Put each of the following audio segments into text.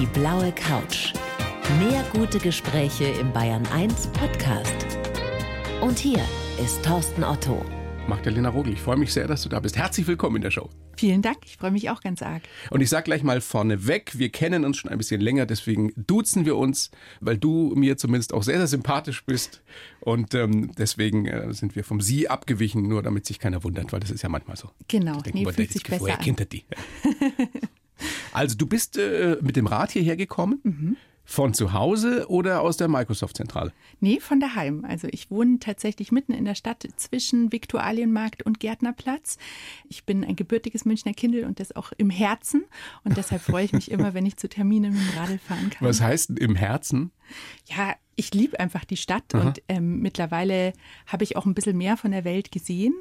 Die blaue Couch. Mehr gute Gespräche im Bayern 1 Podcast. Und hier ist Thorsten Otto. Magdalena Rogel, ich freue mich sehr, dass du da bist. Herzlich willkommen in der Show. Vielen Dank, ich freue mich auch ganz arg. Und ich sage gleich mal vorneweg, wir kennen uns schon ein bisschen länger, deswegen duzen wir uns, weil du mir zumindest auch sehr, sehr sympathisch bist. Und ähm, deswegen äh, sind wir vom Sie abgewichen, nur damit sich keiner wundert, weil das ist ja manchmal so. Genau, denke, nee, fühlt sich besser an. hinter die. Also du bist äh, mit dem Rad hierher gekommen? Mhm. Von zu Hause oder aus der Microsoft-Zentrale? Nee, von daheim. Also ich wohne tatsächlich mitten in der Stadt zwischen Viktualienmarkt und Gärtnerplatz. Ich bin ein gebürtiges Münchner Kindel und das auch im Herzen. Und deshalb freue ich mich immer, wenn ich zu Terminen mit dem Radl fahren kann. Was heißt im Herzen? Ja, ich liebe einfach die Stadt und ähm, mittlerweile habe ich auch ein bisschen mehr von der Welt gesehen.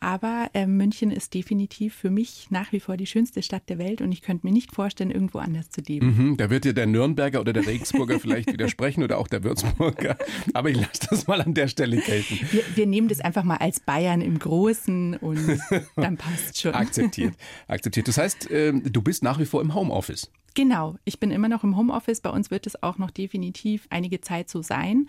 Aber ähm, München ist definitiv für mich nach wie vor die schönste Stadt der Welt und ich könnte mir nicht vorstellen, irgendwo anders zu leben. Mhm, da wird dir der Nürnberger oder der Regensburger vielleicht widersprechen oder auch der Würzburger. Aber ich lasse das mal an der Stelle gelten. Wir, wir nehmen das einfach mal als Bayern im Großen und dann passt schon. Akzeptiert. Akzeptiert. Das heißt, ähm, du bist nach wie vor im Homeoffice. Genau, ich bin immer noch im Homeoffice. Bei uns wird es auch noch definitiv einige Zeit so sein.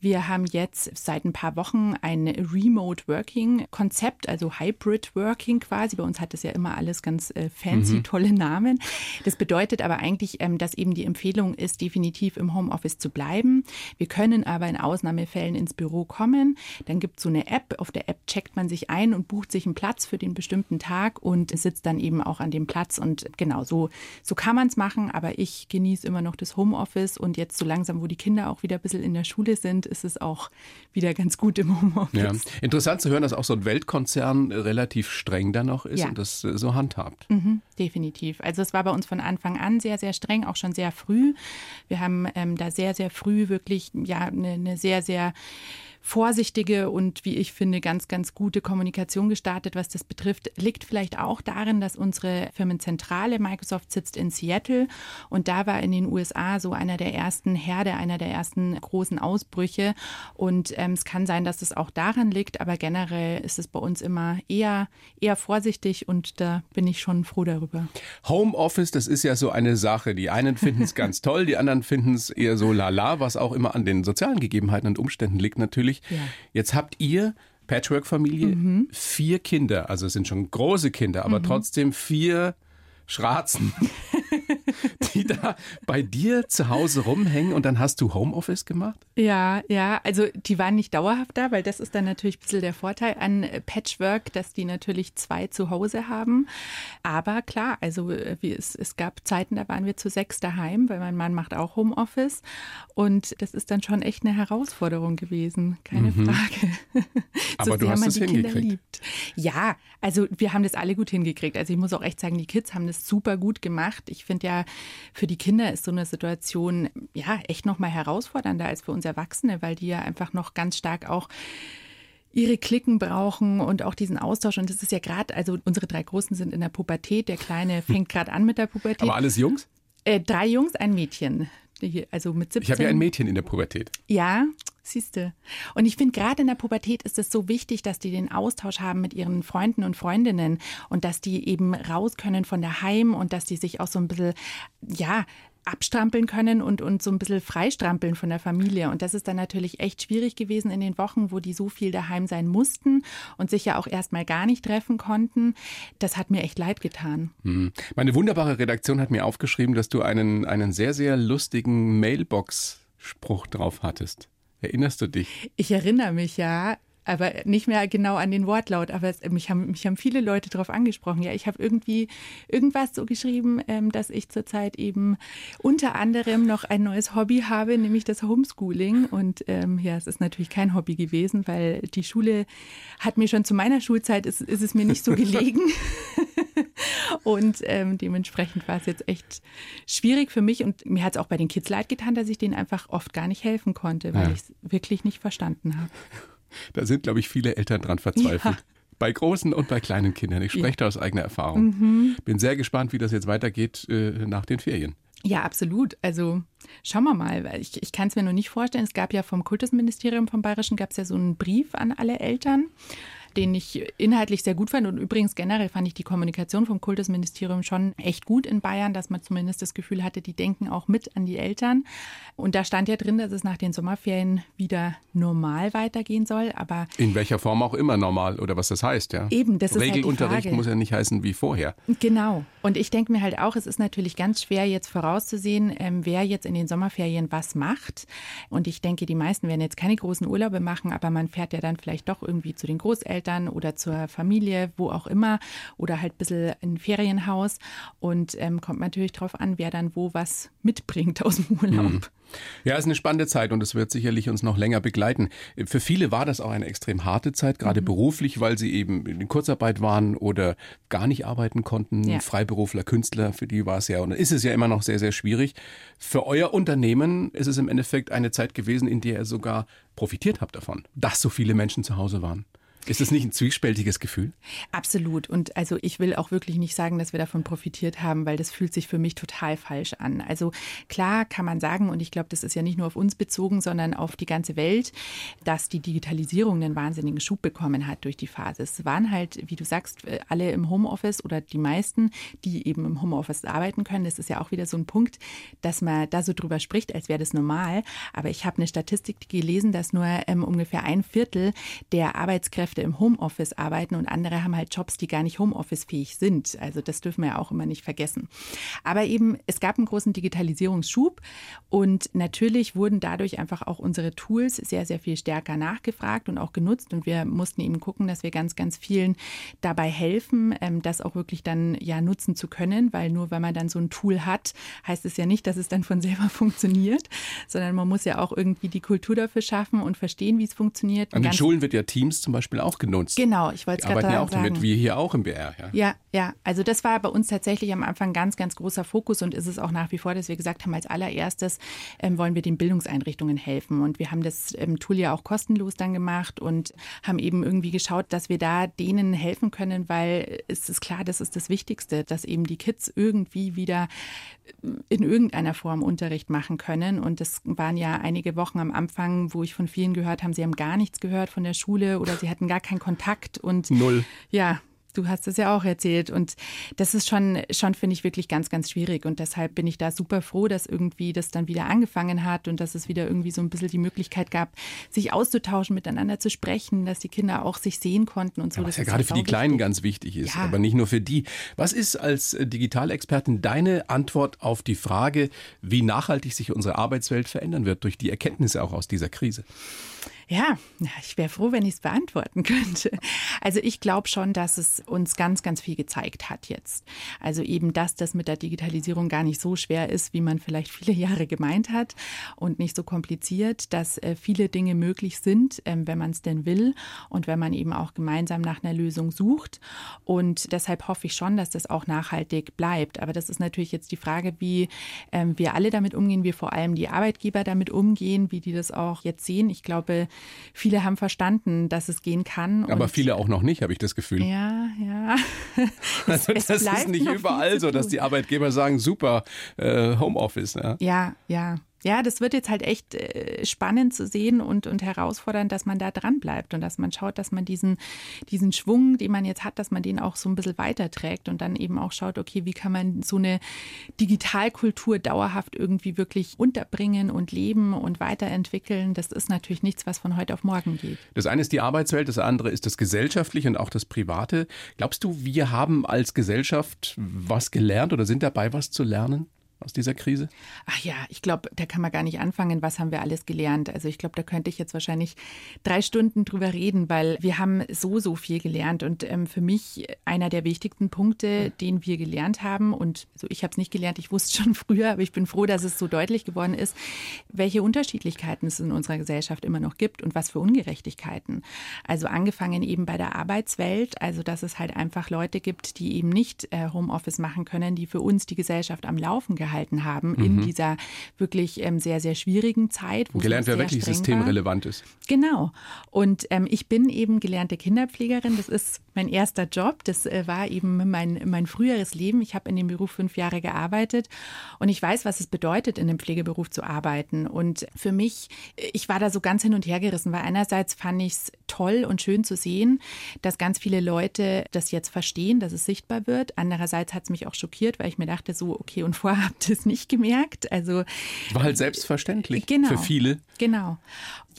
Wir haben jetzt seit ein paar Wochen ein Remote Working Konzept, also Hybrid Working quasi. Bei uns hat das ja immer alles ganz äh, fancy, tolle Namen. Das bedeutet aber eigentlich, ähm, dass eben die Empfehlung ist, definitiv im Homeoffice zu bleiben. Wir können aber in Ausnahmefällen ins Büro kommen. Dann gibt es so eine App. Auf der App checkt man sich ein und bucht sich einen Platz für den bestimmten Tag und sitzt dann eben auch an dem Platz. Und genau so, so kann man es machen. Aber ich genieße immer noch das Homeoffice und jetzt so langsam, wo die Kinder auch wieder ein bisschen in der Schule sind, ist es auch wieder ganz gut im Homeoffice. Ja. Interessant zu hören, dass auch so ein Weltkonzern relativ streng da noch ist Ja. und das äh, so handhabt. Mhm, definitiv. Also es war bei uns von Anfang an sehr, sehr streng, auch schon sehr früh. Wir haben ähm, da sehr, sehr früh wirklich ja eine, eine sehr, sehr vorsichtige und wie ich finde ganz, ganz gute Kommunikation gestartet, was das betrifft. Liegt vielleicht auch darin, dass unsere Firmenzentrale Microsoft sitzt in Seattle und da war in den USA so einer der ersten Herde, einer der ersten großen Ausbrüche und ähm, es kann sein, dass es auch daran liegt, aber generell ist es bei uns immer eher, eher vorsichtig und da bin ich schon froh darüber. Homeoffice, das ist ja so eine Sache. Die einen finden es ganz toll, die anderen finden es eher so lala, was auch immer an den sozialen Gegebenheiten und Umständen liegt natürlich. Ja. Jetzt habt ihr Patchwork-Familie, vier Kinder, also es sind schon große Kinder, aber trotzdem vier Schratzen, die da bei dir zu Hause rumhängen und dann hast du Homeoffice gemacht? Ja, ja, also die waren nicht dauerhaft da, weil das ist dann natürlich ein bisschen der Vorteil an Patchwork, dass die natürlich zwei zu Hause haben. Aber klar, also äh, wie es, es gab Zeiten, da waren wir zu sechs daheim, weil mein Mann macht auch Homeoffice. Und das ist dann schon echt eine Herausforderung gewesen, keine Frage. Mhm. Aber du hast man es hingekriegt. liebt. Ja, also wir haben das alle gut hingekriegt. Also ich muss auch echt sagen, die Kids haben das super gut gemacht. Ich finde ja, für die Kinder ist so eine Situation ja echt noch mal herausfordernder als für uns Erwachsene, weil die ja einfach noch ganz stark auch ihre Klicken brauchen und auch diesen Austausch. Und das ist ja gerade, also unsere drei Großen sind in der Pubertät. Der Kleine fängt gerade an mit der Pubertät. Aber alles Jungs? äh, drei Jungs, ein Mädchen. Also mit 17. Ich habe ja ein Mädchen in der Pubertät. Ja, siehste. Und ich finde, gerade in der Pubertät ist es so wichtig, dass die den Austausch haben mit ihren Freunden und Freundinnen und dass die eben raus können von daheim und dass die sich auch so ein bisschen, ja, abstrampeln können und, und so ein bisschen freistrampeln von der Familie. Und das ist dann natürlich echt schwierig gewesen in den Wochen, wo die so viel daheim sein mussten und sich ja auch erstmal gar nicht treffen konnten. Das hat mir echt leid getan. Hm. Meine wunderbare Redaktion hat mir aufgeschrieben, dass du einen, einen sehr, sehr lustigen Mailbox-Spruch drauf hattest. Erinnerst du dich? Ich erinnere mich ja, aber nicht mehr genau an den Wortlaut. Aber es, mich, haben, mich haben viele Leute darauf angesprochen. Ja, ich habe irgendwie irgendwas so geschrieben, ähm, dass ich zurzeit eben unter anderem noch ein neues Hobby habe, nämlich das Homeschooling. Und ähm, ja, es ist natürlich kein Hobby gewesen, weil die Schule hat mir schon zu meiner Schulzeit, ist, ist es mir nicht so gelegen. Und ähm, dementsprechend war es jetzt echt schwierig für mich. Und mir hat es auch bei den Kids leid getan, dass ich denen einfach oft gar nicht helfen konnte, weil Ja. ich es wirklich nicht verstanden habe. Da sind, glaube ich, viele Eltern dran verzweifelt. Ja. Bei großen und bei kleinen Kindern. Ich spreche da aus eigener Erfahrung. Bin sehr gespannt, wie das jetzt weitergeht äh, nach den Ferien. Ja, absolut. Also schauen wir mal, weil ich, ich kann es mir nur nicht vorstellen. Es gab ja vom Kultusministerium vom Bayerischen gab es ja so einen Brief an alle Eltern. Den ich inhaltlich sehr gut fand. Und übrigens generell fand ich die Kommunikation vom Kultusministerium schon echt gut in Bayern, dass man zumindest das Gefühl hatte, die denken auch mit an die Eltern. Und da stand ja drin, dass es nach den Sommerferien wieder normal weitergehen soll. Aber in welcher Form auch immer normal oder was das heißt, ja. Eben, das ist Regelunterricht halt die Frage. muss ja nicht heißen wie vorher. Genau. Und ich denke mir halt auch, es ist natürlich ganz schwer jetzt vorauszusehen, ähm, wer jetzt in den Sommerferien was macht. Und ich denke, die meisten werden jetzt keine großen Urlaube machen, aber man fährt ja dann vielleicht doch irgendwie zu den Großeltern oder zur Familie, wo auch immer, oder halt ein bisschen in ein Ferienhaus. Und ähm, kommt natürlich darauf an, wer dann wo was mitbringt aus dem Urlaub. Mhm. Ja, es ist eine spannende Zeit und es wird sicherlich uns noch länger begleiten. Für viele war das auch eine extrem harte Zeit, gerade mhm. beruflich, weil sie eben in Kurzarbeit waren oder gar nicht arbeiten konnten. Ja. Freiberufler, Künstler, für die war es ja und ist es ja immer noch sehr, sehr schwierig. Für euer Unternehmen ist es im Endeffekt eine Zeit gewesen, in der ihr sogar profitiert habt davon, dass so viele Menschen zu Hause waren. Ist das nicht ein zwiespältiges Gefühl? Absolut. Und also ich will auch wirklich nicht sagen, dass wir davon profitiert haben, weil das fühlt sich für mich total falsch an. Also klar kann man sagen, und ich glaube, das ist ja nicht nur auf uns bezogen, sondern auf die ganze Welt, dass die Digitalisierung einen wahnsinnigen Schub bekommen hat durch die Phase. Es waren halt, wie du sagst, alle im Homeoffice oder die meisten, die eben im Homeoffice arbeiten können. Das ist ja auch wieder so ein Punkt, dass man da so drüber spricht, als wäre das normal. Aber ich habe eine Statistik gelesen, dass nur ähm, ungefähr ein Viertel der Arbeitskräfte Kräfte im Homeoffice arbeiten und andere haben halt Jobs, die gar nicht Homeoffice-fähig sind. Also das dürfen wir ja auch immer nicht vergessen. Aber eben, es gab einen großen Digitalisierungsschub und natürlich wurden dadurch einfach auch unsere Tools sehr, sehr viel stärker nachgefragt und auch genutzt und wir mussten eben gucken, dass wir ganz, ganz vielen dabei helfen, ähm, das auch wirklich dann ja nutzen zu können, weil nur wenn man dann so ein Tool hat, heißt es ja nicht, dass es dann von selber funktioniert, sondern man muss ja auch irgendwie die Kultur dafür schaffen und verstehen, wie es funktioniert. An den Schulen wird ja Teams zum Beispiel auch auch genutzt. Genau, ich wollte es gerade sagen. ja auch damit, wir hier auch im BR. Ja. ja, ja. Also das war bei uns tatsächlich am Anfang ganz, ganz großer Fokus und ist es auch nach wie vor, dass wir gesagt haben, als allererstes ähm, wollen wir den Bildungseinrichtungen helfen. Und wir haben das ähm, Tool ja auch kostenlos dann gemacht und haben eben irgendwie geschaut, dass wir da denen helfen können, weil es ist klar, das ist das Wichtigste, dass eben die Kids irgendwie wieder in irgendeiner Form Unterricht machen können. Und das waren ja einige Wochen am Anfang, wo ich von vielen gehört habe, sie haben gar nichts gehört von der Schule oder sie hatten gar keinen Kontakt. Und Null. Ja, Du hast es ja auch erzählt. Und das ist schon, schon finde ich, wirklich ganz, ganz schwierig. Und deshalb bin ich da super froh, dass irgendwie das dann wieder angefangen hat und dass es wieder irgendwie so ein bisschen die Möglichkeit gab, sich auszutauschen, miteinander zu sprechen, dass die Kinder auch sich sehen konnten und so. Ja, was ja gerade für die Kleinen wichtig. ganz wichtig ist, ja. aber nicht nur für die. Was ist als Digitalexpertin deine Antwort auf die Frage, wie nachhaltig sich unsere Arbeitswelt verändern wird durch die Erkenntnisse auch aus dieser Krise? Ja, ich wäre froh, wenn ich es beantworten könnte. Also ich glaube schon, dass es uns ganz, ganz viel gezeigt hat jetzt. Also eben, dass das mit der Digitalisierung gar nicht so schwer ist, wie man vielleicht viele Jahre gemeint hat und nicht so kompliziert, dass äh, viele Dinge möglich sind, ähm, wenn man es denn will und wenn man eben auch gemeinsam nach einer Lösung sucht. Und deshalb hoffe ich schon, dass das auch nachhaltig bleibt. Aber das ist natürlich jetzt die Frage, wie ähm, wir alle damit umgehen, wie vor allem die Arbeitgeber damit umgehen, wie die das auch jetzt sehen. Ich glaube, viele haben verstanden, dass es gehen kann. Aber viele auch noch nicht, habe ich das Gefühl. Ja, ja. also das ist nicht überall so, dass die Arbeitgeber sagen, super, äh, Homeoffice. Ja, ja. ja ja, das wird jetzt halt echt äh, spannend zu sehen und, und herausfordernd, dass man da dran bleibt und dass man schaut, dass man diesen, diesen Schwung, den man jetzt hat, dass man den auch so ein bisschen weiterträgt und dann eben auch schaut, okay, wie kann man so eine Digitalkultur dauerhaft irgendwie wirklich unterbringen und leben und weiterentwickeln. Das ist natürlich nichts, was von heute auf morgen geht. Das eine ist die Arbeitswelt, das andere ist das Gesellschaftliche und auch das Private. Glaubst du, wir haben als Gesellschaft was gelernt oder sind dabei, was zu lernen? Aus dieser Krise? Ach ja, ich glaube, da kann man gar nicht anfangen, was haben wir alles gelernt. Also ich glaube, da könnte ich jetzt wahrscheinlich drei Stunden drüber reden, weil wir haben so, so viel gelernt. Und ähm, für mich einer der wichtigsten Punkte, den wir gelernt haben, und also ich habe es nicht gelernt, ich wusste schon früher, aber ich bin froh, dass es so deutlich geworden ist, welche Unterschiedlichkeiten es in unserer Gesellschaft immer noch gibt und was für Ungerechtigkeiten. Also angefangen eben bei der Arbeitswelt, also dass es halt einfach Leute gibt, die eben nicht äh, Homeoffice machen können, die für uns die Gesellschaft am Laufen gehalten gehalten haben mhm. in dieser wirklich ähm, sehr, sehr schwierigen Zeit. Wo Gelernt, wer wirklich systemrelevant ist. Genau. Und ähm, ich bin eben gelernte Kinderpflegerin. Das ist mein erster Job. Das äh, war eben mein, mein früheres Leben. Ich habe in dem Beruf fünf Jahre gearbeitet und ich weiß, was es bedeutet, in einem Pflegeberuf zu arbeiten. Und für mich, ich war da so ganz hin und her gerissen, weil einerseits fand ich es toll und schön zu sehen, dass ganz viele Leute das jetzt verstehen, dass es sichtbar wird. Andererseits hat es mich auch schockiert, weil ich mir dachte, so, okay, und vorher habt ihr es nicht gemerkt. Also war halt selbstverständlich genau, für viele. Genau.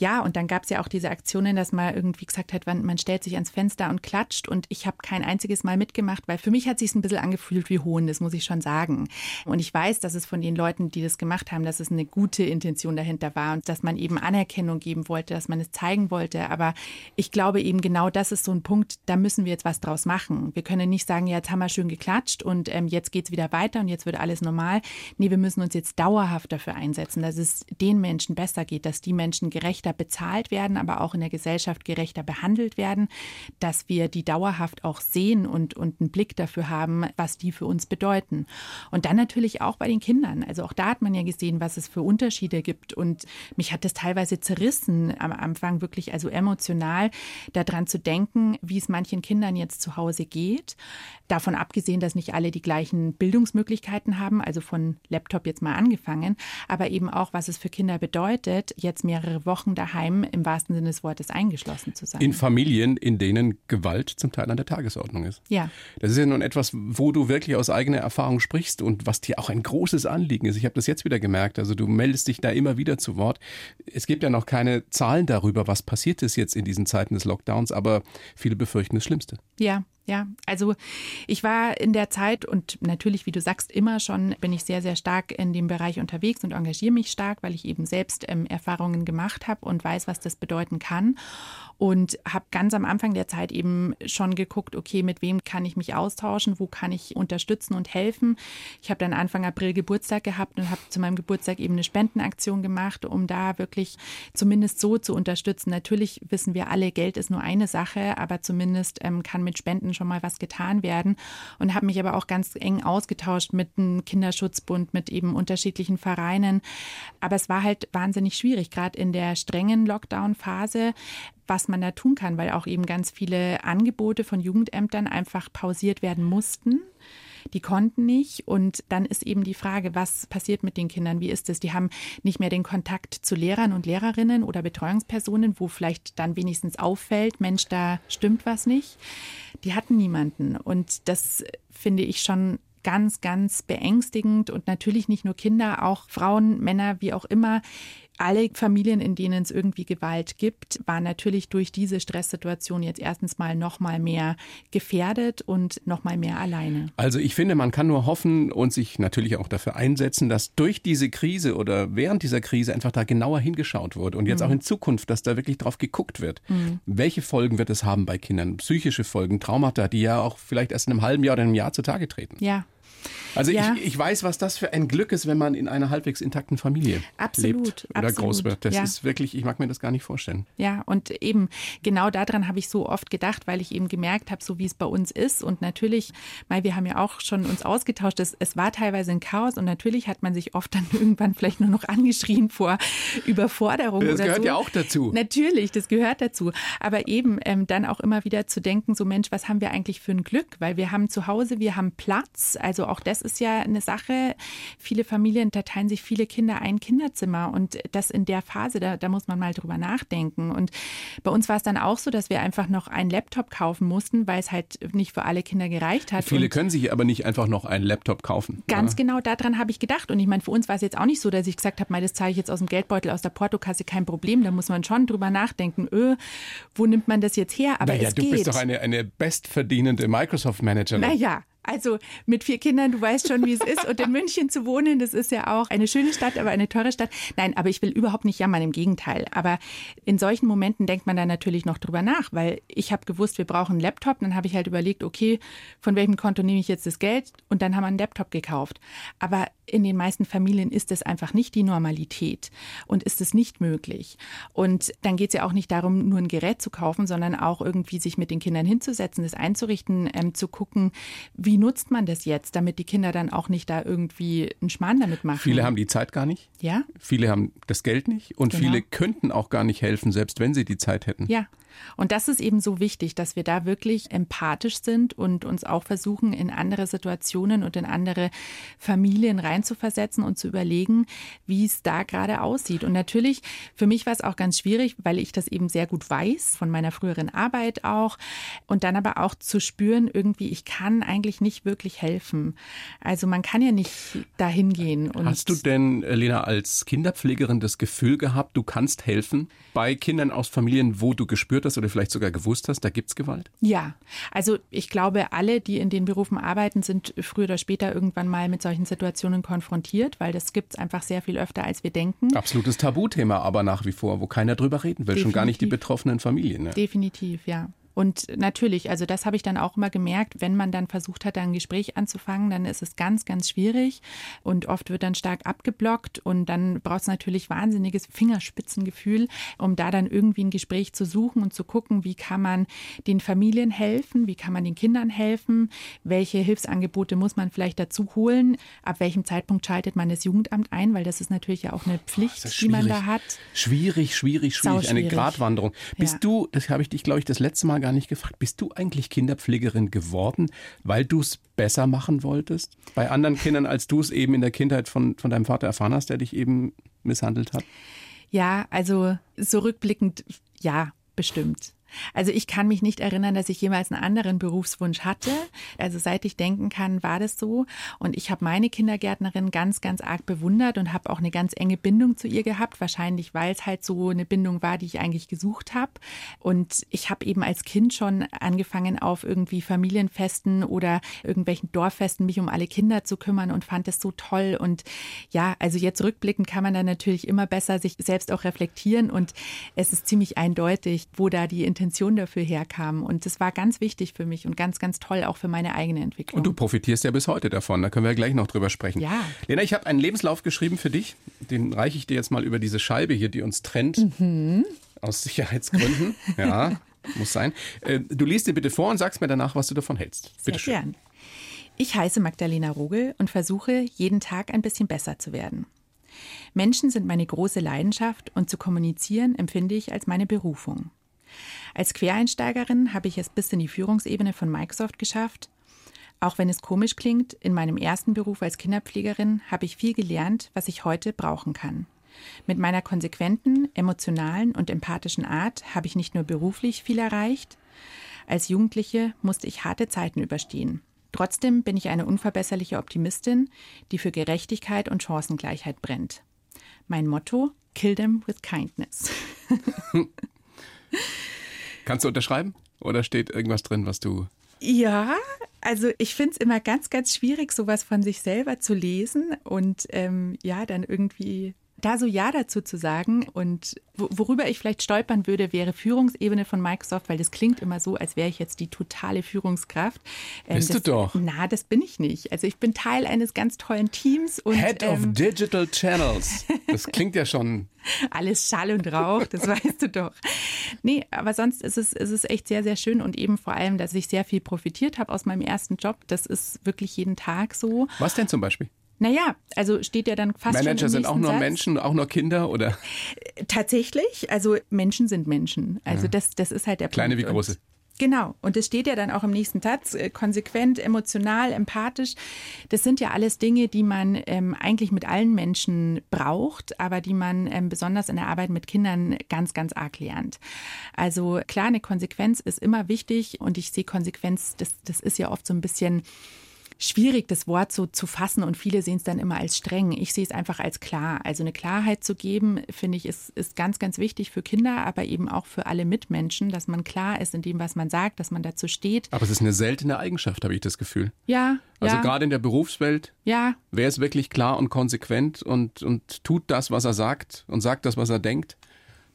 Ja, und dann gab es ja auch diese Aktionen, dass man irgendwie gesagt hat, man, man stellt sich ans Fenster und klatscht. Und ich habe kein einziges Mal mitgemacht, weil für mich hat sich ein bisschen angefühlt wie Hohn, das muss ich schon sagen. Und ich weiß, dass es von den Leuten, die das gemacht haben, dass es eine gute Intention dahinter war und dass man eben Anerkennung geben wollte, dass man es zeigen wollte. Aber ich glaube eben genau das ist so ein Punkt, da müssen wir jetzt was draus machen. Wir können nicht sagen, ja, jetzt haben wir schön geklatscht und ähm, jetzt geht es wieder weiter und jetzt wird alles normal. Nee, wir müssen uns jetzt dauerhaft dafür einsetzen, dass es den Menschen besser geht, dass die Menschen gerechter bezahlt werden, aber auch in der Gesellschaft gerechter behandelt werden, dass wir die dauerhaft auch sehen und, und einen Blick dafür haben, was die für uns bedeuten. Und dann natürlich auch bei den Kindern. Also auch da hat man ja gesehen, was es für Unterschiede gibt. Und mich hat das teilweise zerrissen am Anfang wirklich, also emotional, daran zu denken, wie es manchen Kindern jetzt zu Hause geht. Davon abgesehen, dass nicht alle die gleichen Bildungsmöglichkeiten haben, also von Laptop jetzt mal angefangen, aber eben auch, was es für Kinder bedeutet, jetzt mehrere Wochen daheim im wahrsten Sinne des Wortes eingeschlossen zu sein. In Familien, in denen Gewalt zum Teil an der Tagesordnung ist. Ja. Das ist ja nun etwas, wo du wirklich aus eigener Erfahrung sprichst und was dir auch ein großes Anliegen ist. Ich habe das jetzt wieder gemerkt. Also du meldest dich da immer wieder zu Wort. Es gibt ja noch keine Zahlen darüber, was passiert ist jetzt in diesen Zeiten des Lockdowns, aber viele befürchten das Schlimmste. Ja, ja, also ich war in der Zeit und natürlich, wie du sagst, immer schon bin ich sehr, sehr stark in dem Bereich unterwegs und engagiere mich stark, weil ich eben selbst ähm, Erfahrungen gemacht habe und weiß, was das bedeuten kann und habe ganz am Anfang der Zeit eben schon geguckt, okay, mit wem kann ich mich austauschen, wo kann ich unterstützen und helfen. Ich habe dann Anfang April Geburtstag gehabt und habe zu meinem Geburtstag eben eine Spendenaktion gemacht, um da wirklich zumindest so zu unterstützen. Natürlich wissen wir alle, Geld ist nur eine Sache, aber zumindest ähm, kann mit Spenden schon mal was getan werden und habe mich aber auch ganz eng ausgetauscht mit dem Kinderschutzbund, mit eben unterschiedlichen Vereinen. Aber es war halt wahnsinnig schwierig, gerade in der strengen Lockdown-Phase was man da tun kann, weil auch eben ganz viele Angebote von Jugendämtern einfach pausiert werden mussten. Die konnten nicht. Und dann ist eben die Frage, was passiert mit den Kindern? Wie ist es? Die haben nicht mehr den Kontakt zu Lehrern und Lehrerinnen oder Betreuungspersonen, wo vielleicht dann wenigstens auffällt, Mensch, da stimmt was nicht. Die hatten niemanden. Und das finde ich schon ganz, ganz beängstigend und natürlich nicht nur Kinder, auch Frauen, Männer, wie auch immer, alle Familien, in denen es irgendwie Gewalt gibt, waren natürlich durch diese Stresssituation jetzt erstens mal noch mal mehr gefährdet und noch mal mehr alleine. Also ich finde, man kann nur hoffen und sich natürlich auch dafür einsetzen, dass durch diese Krise oder während dieser Krise einfach da genauer hingeschaut wurde und jetzt mhm. auch in Zukunft, dass da wirklich drauf geguckt wird. Mhm. Welche Folgen wird es haben bei Kindern? Psychische Folgen, Traumata, die ja auch vielleicht erst in einem halben Jahr oder einem Jahr zutage treten. Ja, also ja. ich, ich weiß, was das für ein Glück ist, wenn man in einer halbwegs intakten Familie absolut, lebt oder absolut. groß wird. Das ja. ist wirklich, ich mag mir das gar nicht vorstellen. Ja, und eben genau daran habe ich so oft gedacht, weil ich eben gemerkt habe, so wie es bei uns ist. Und natürlich, weil wir haben ja auch schon uns ausgetauscht, es, es war teilweise ein Chaos und natürlich hat man sich oft dann irgendwann vielleicht nur noch angeschrien vor Überforderung. Das gehört so. ja auch dazu. Natürlich, das gehört dazu. Aber eben ähm, dann auch immer wieder zu denken, so Mensch, was haben wir eigentlich für ein Glück? Weil wir haben zu Hause, wir haben Platz. Also auch das ist ja eine Sache. Viele Familien, da teilen sich viele Kinder ein Kinderzimmer und das in der Phase, da, da muss man mal drüber nachdenken. Und bei uns war es dann auch so, dass wir einfach noch einen Laptop kaufen mussten, weil es halt nicht für alle Kinder gereicht hat. Viele und können sich aber nicht einfach noch einen Laptop kaufen. Ganz ja. genau daran habe ich gedacht. Und ich meine, für uns war es jetzt auch nicht so, dass ich gesagt habe, das zahle ich jetzt aus dem Geldbeutel, aus der Portokasse, kein Problem. Da muss man schon drüber nachdenken, öh, wo nimmt man das jetzt her? Aber naja, es du geht. bist doch eine, eine bestverdienende Microsoft-Managerin. Naja, also mit vier Kindern, du weißt schon, wie es ist. Und in München zu wohnen, das ist ja auch eine schöne Stadt, aber eine teure Stadt. Nein, aber ich will überhaupt nicht jammern, im Gegenteil. Aber in solchen Momenten denkt man dann natürlich noch drüber nach, weil ich habe gewusst, wir brauchen einen Laptop. Dann habe ich halt überlegt, okay, von welchem Konto nehme ich jetzt das Geld? Und dann haben wir einen Laptop gekauft. Aber in den meisten Familien ist es einfach nicht die Normalität und ist es nicht möglich. Und dann geht es ja auch nicht darum, nur ein Gerät zu kaufen, sondern auch irgendwie sich mit den Kindern hinzusetzen, das einzurichten, ähm, zu gucken, wie nutzt man das jetzt, damit die Kinder dann auch nicht da irgendwie einen Schmarrn damit machen. Viele haben die Zeit gar nicht. Ja. Viele haben das Geld nicht und genau. viele könnten auch gar nicht helfen, selbst wenn sie die Zeit hätten. Ja. Und das ist eben so wichtig, dass wir da wirklich empathisch sind und uns auch versuchen, in andere Situationen und in andere Familien reinzuversetzen und zu überlegen, wie es da gerade aussieht. Und natürlich, für mich war es auch ganz schwierig, weil ich das eben sehr gut weiß, von meiner früheren Arbeit auch. Und dann aber auch zu spüren, irgendwie, ich kann eigentlich nicht wirklich helfen. Also man kann ja nicht dahin gehen. Hast du denn, Lena, als Kinderpflegerin das Gefühl gehabt, du kannst helfen bei Kindern aus Familien, wo du gespürt hast oder vielleicht sogar gewusst hast, da gibt es Gewalt? Ja, also ich glaube, alle, die in den Berufen arbeiten, sind früher oder später irgendwann mal mit solchen Situationen konfrontiert, weil das gibt es einfach sehr viel öfter, als wir denken. Absolutes Tabuthema aber nach wie vor, wo keiner drüber reden will, Definitiv. schon gar nicht die betroffenen Familien. Ne? Definitiv, ja. Und natürlich, also das habe ich dann auch immer gemerkt, wenn man dann versucht hat, ein Gespräch anzufangen, dann ist es ganz, ganz schwierig und oft wird dann stark abgeblockt und dann braucht es natürlich wahnsinniges Fingerspitzengefühl, um da dann irgendwie ein Gespräch zu suchen und zu gucken, wie kann man den Familien helfen, wie kann man den Kindern helfen, welche Hilfsangebote muss man vielleicht dazu holen, ab welchem Zeitpunkt schaltet man das Jugendamt ein, weil das ist natürlich ja auch eine Pflicht, oh, die man da hat. Schwierig, schwierig, schwierig, eine Gratwanderung. Bist ja. du, das habe ich dich, glaube ich, das letzte Mal gar nicht gefragt. Bist du eigentlich Kinderpflegerin geworden, weil du es besser machen wolltest? Bei anderen Kindern, als du es eben in der Kindheit von, von deinem Vater erfahren hast, der dich eben misshandelt hat? Ja, also so rückblickend, ja, bestimmt. Also ich kann mich nicht erinnern, dass ich jemals einen anderen Berufswunsch hatte. Also seit ich denken kann, war das so. Und ich habe meine Kindergärtnerin ganz, ganz arg bewundert und habe auch eine ganz enge Bindung zu ihr gehabt. Wahrscheinlich, weil es halt so eine Bindung war, die ich eigentlich gesucht habe. Und ich habe eben als Kind schon angefangen, auf irgendwie Familienfesten oder irgendwelchen Dorffesten mich um alle Kinder zu kümmern und fand es so toll. Und ja, also jetzt rückblickend kann man dann natürlich immer besser sich selbst auch reflektieren. Und es ist ziemlich eindeutig, wo da die Intention dafür herkam. Und das war ganz wichtig für mich und ganz, ganz toll auch für meine eigene Entwicklung. Und du profitierst ja bis heute davon. Da können wir gleich noch drüber sprechen. Ja. Lena, ich habe einen Lebenslauf geschrieben für dich. Den reiche ich dir jetzt mal über diese Scheibe hier, die uns trennt. Mhm. Aus Sicherheitsgründen. ja, muss sein. Äh, du liest dir bitte vor und sagst mir danach, was du davon hältst. Bitte Sehr schön. Gern. Ich heiße Magdalena Rogel und versuche, jeden Tag ein bisschen besser zu werden. Menschen sind meine große Leidenschaft und zu kommunizieren empfinde ich als meine Berufung. Als Quereinsteigerin habe ich es bis in die Führungsebene von Microsoft geschafft. Auch wenn es komisch klingt, in meinem ersten Beruf als Kinderpflegerin habe ich viel gelernt, was ich heute brauchen kann. Mit meiner konsequenten, emotionalen und empathischen Art habe ich nicht nur beruflich viel erreicht, als Jugendliche musste ich harte Zeiten überstehen. Trotzdem bin ich eine unverbesserliche Optimistin, die für Gerechtigkeit und Chancengleichheit brennt. Mein Motto: Kill them with kindness. Kannst du unterschreiben? Oder steht irgendwas drin, was du. Ja, also ich finde es immer ganz, ganz schwierig, sowas von sich selber zu lesen und ähm, ja, dann irgendwie da so Ja dazu zu sagen und worüber ich vielleicht stolpern würde, wäre Führungsebene von Microsoft, weil das klingt immer so, als wäre ich jetzt die totale Führungskraft. Ähm, Bist das, du doch. Na, das bin ich nicht. Also ich bin Teil eines ganz tollen Teams. Und, Head ähm, of Digital Channels. Das klingt ja schon. Alles Schall und Rauch, das weißt du doch. Nee, aber sonst ist es, ist es echt sehr, sehr schön und eben vor allem, dass ich sehr viel profitiert habe aus meinem ersten Job. Das ist wirklich jeden Tag so. Was denn zum Beispiel? Naja, also steht ja dann fast Manager sind auch nur Satz. Menschen, auch nur Kinder, oder? Tatsächlich, also Menschen sind Menschen. Also ja. das, das ist halt der Kleine Punkt. wie große. Genau, und es steht ja dann auch im nächsten Satz, äh, konsequent, emotional, empathisch. Das sind ja alles Dinge, die man ähm, eigentlich mit allen Menschen braucht, aber die man ähm, besonders in der Arbeit mit Kindern ganz, ganz arg lernt. Also klar, eine Konsequenz ist immer wichtig und ich sehe Konsequenz, das, das ist ja oft so ein bisschen schwierig, das Wort so zu fassen und viele sehen es dann immer als streng. Ich sehe es einfach als klar. Also eine Klarheit zu geben, finde ich, ist, ist ganz, ganz wichtig für Kinder, aber eben auch für alle Mitmenschen, dass man klar ist in dem, was man sagt, dass man dazu steht. Aber es ist eine seltene Eigenschaft, habe ich das Gefühl. Ja. Also ja. gerade in der Berufswelt, ja. wer ist wirklich klar und konsequent und, und tut das, was er sagt und sagt das, was er denkt,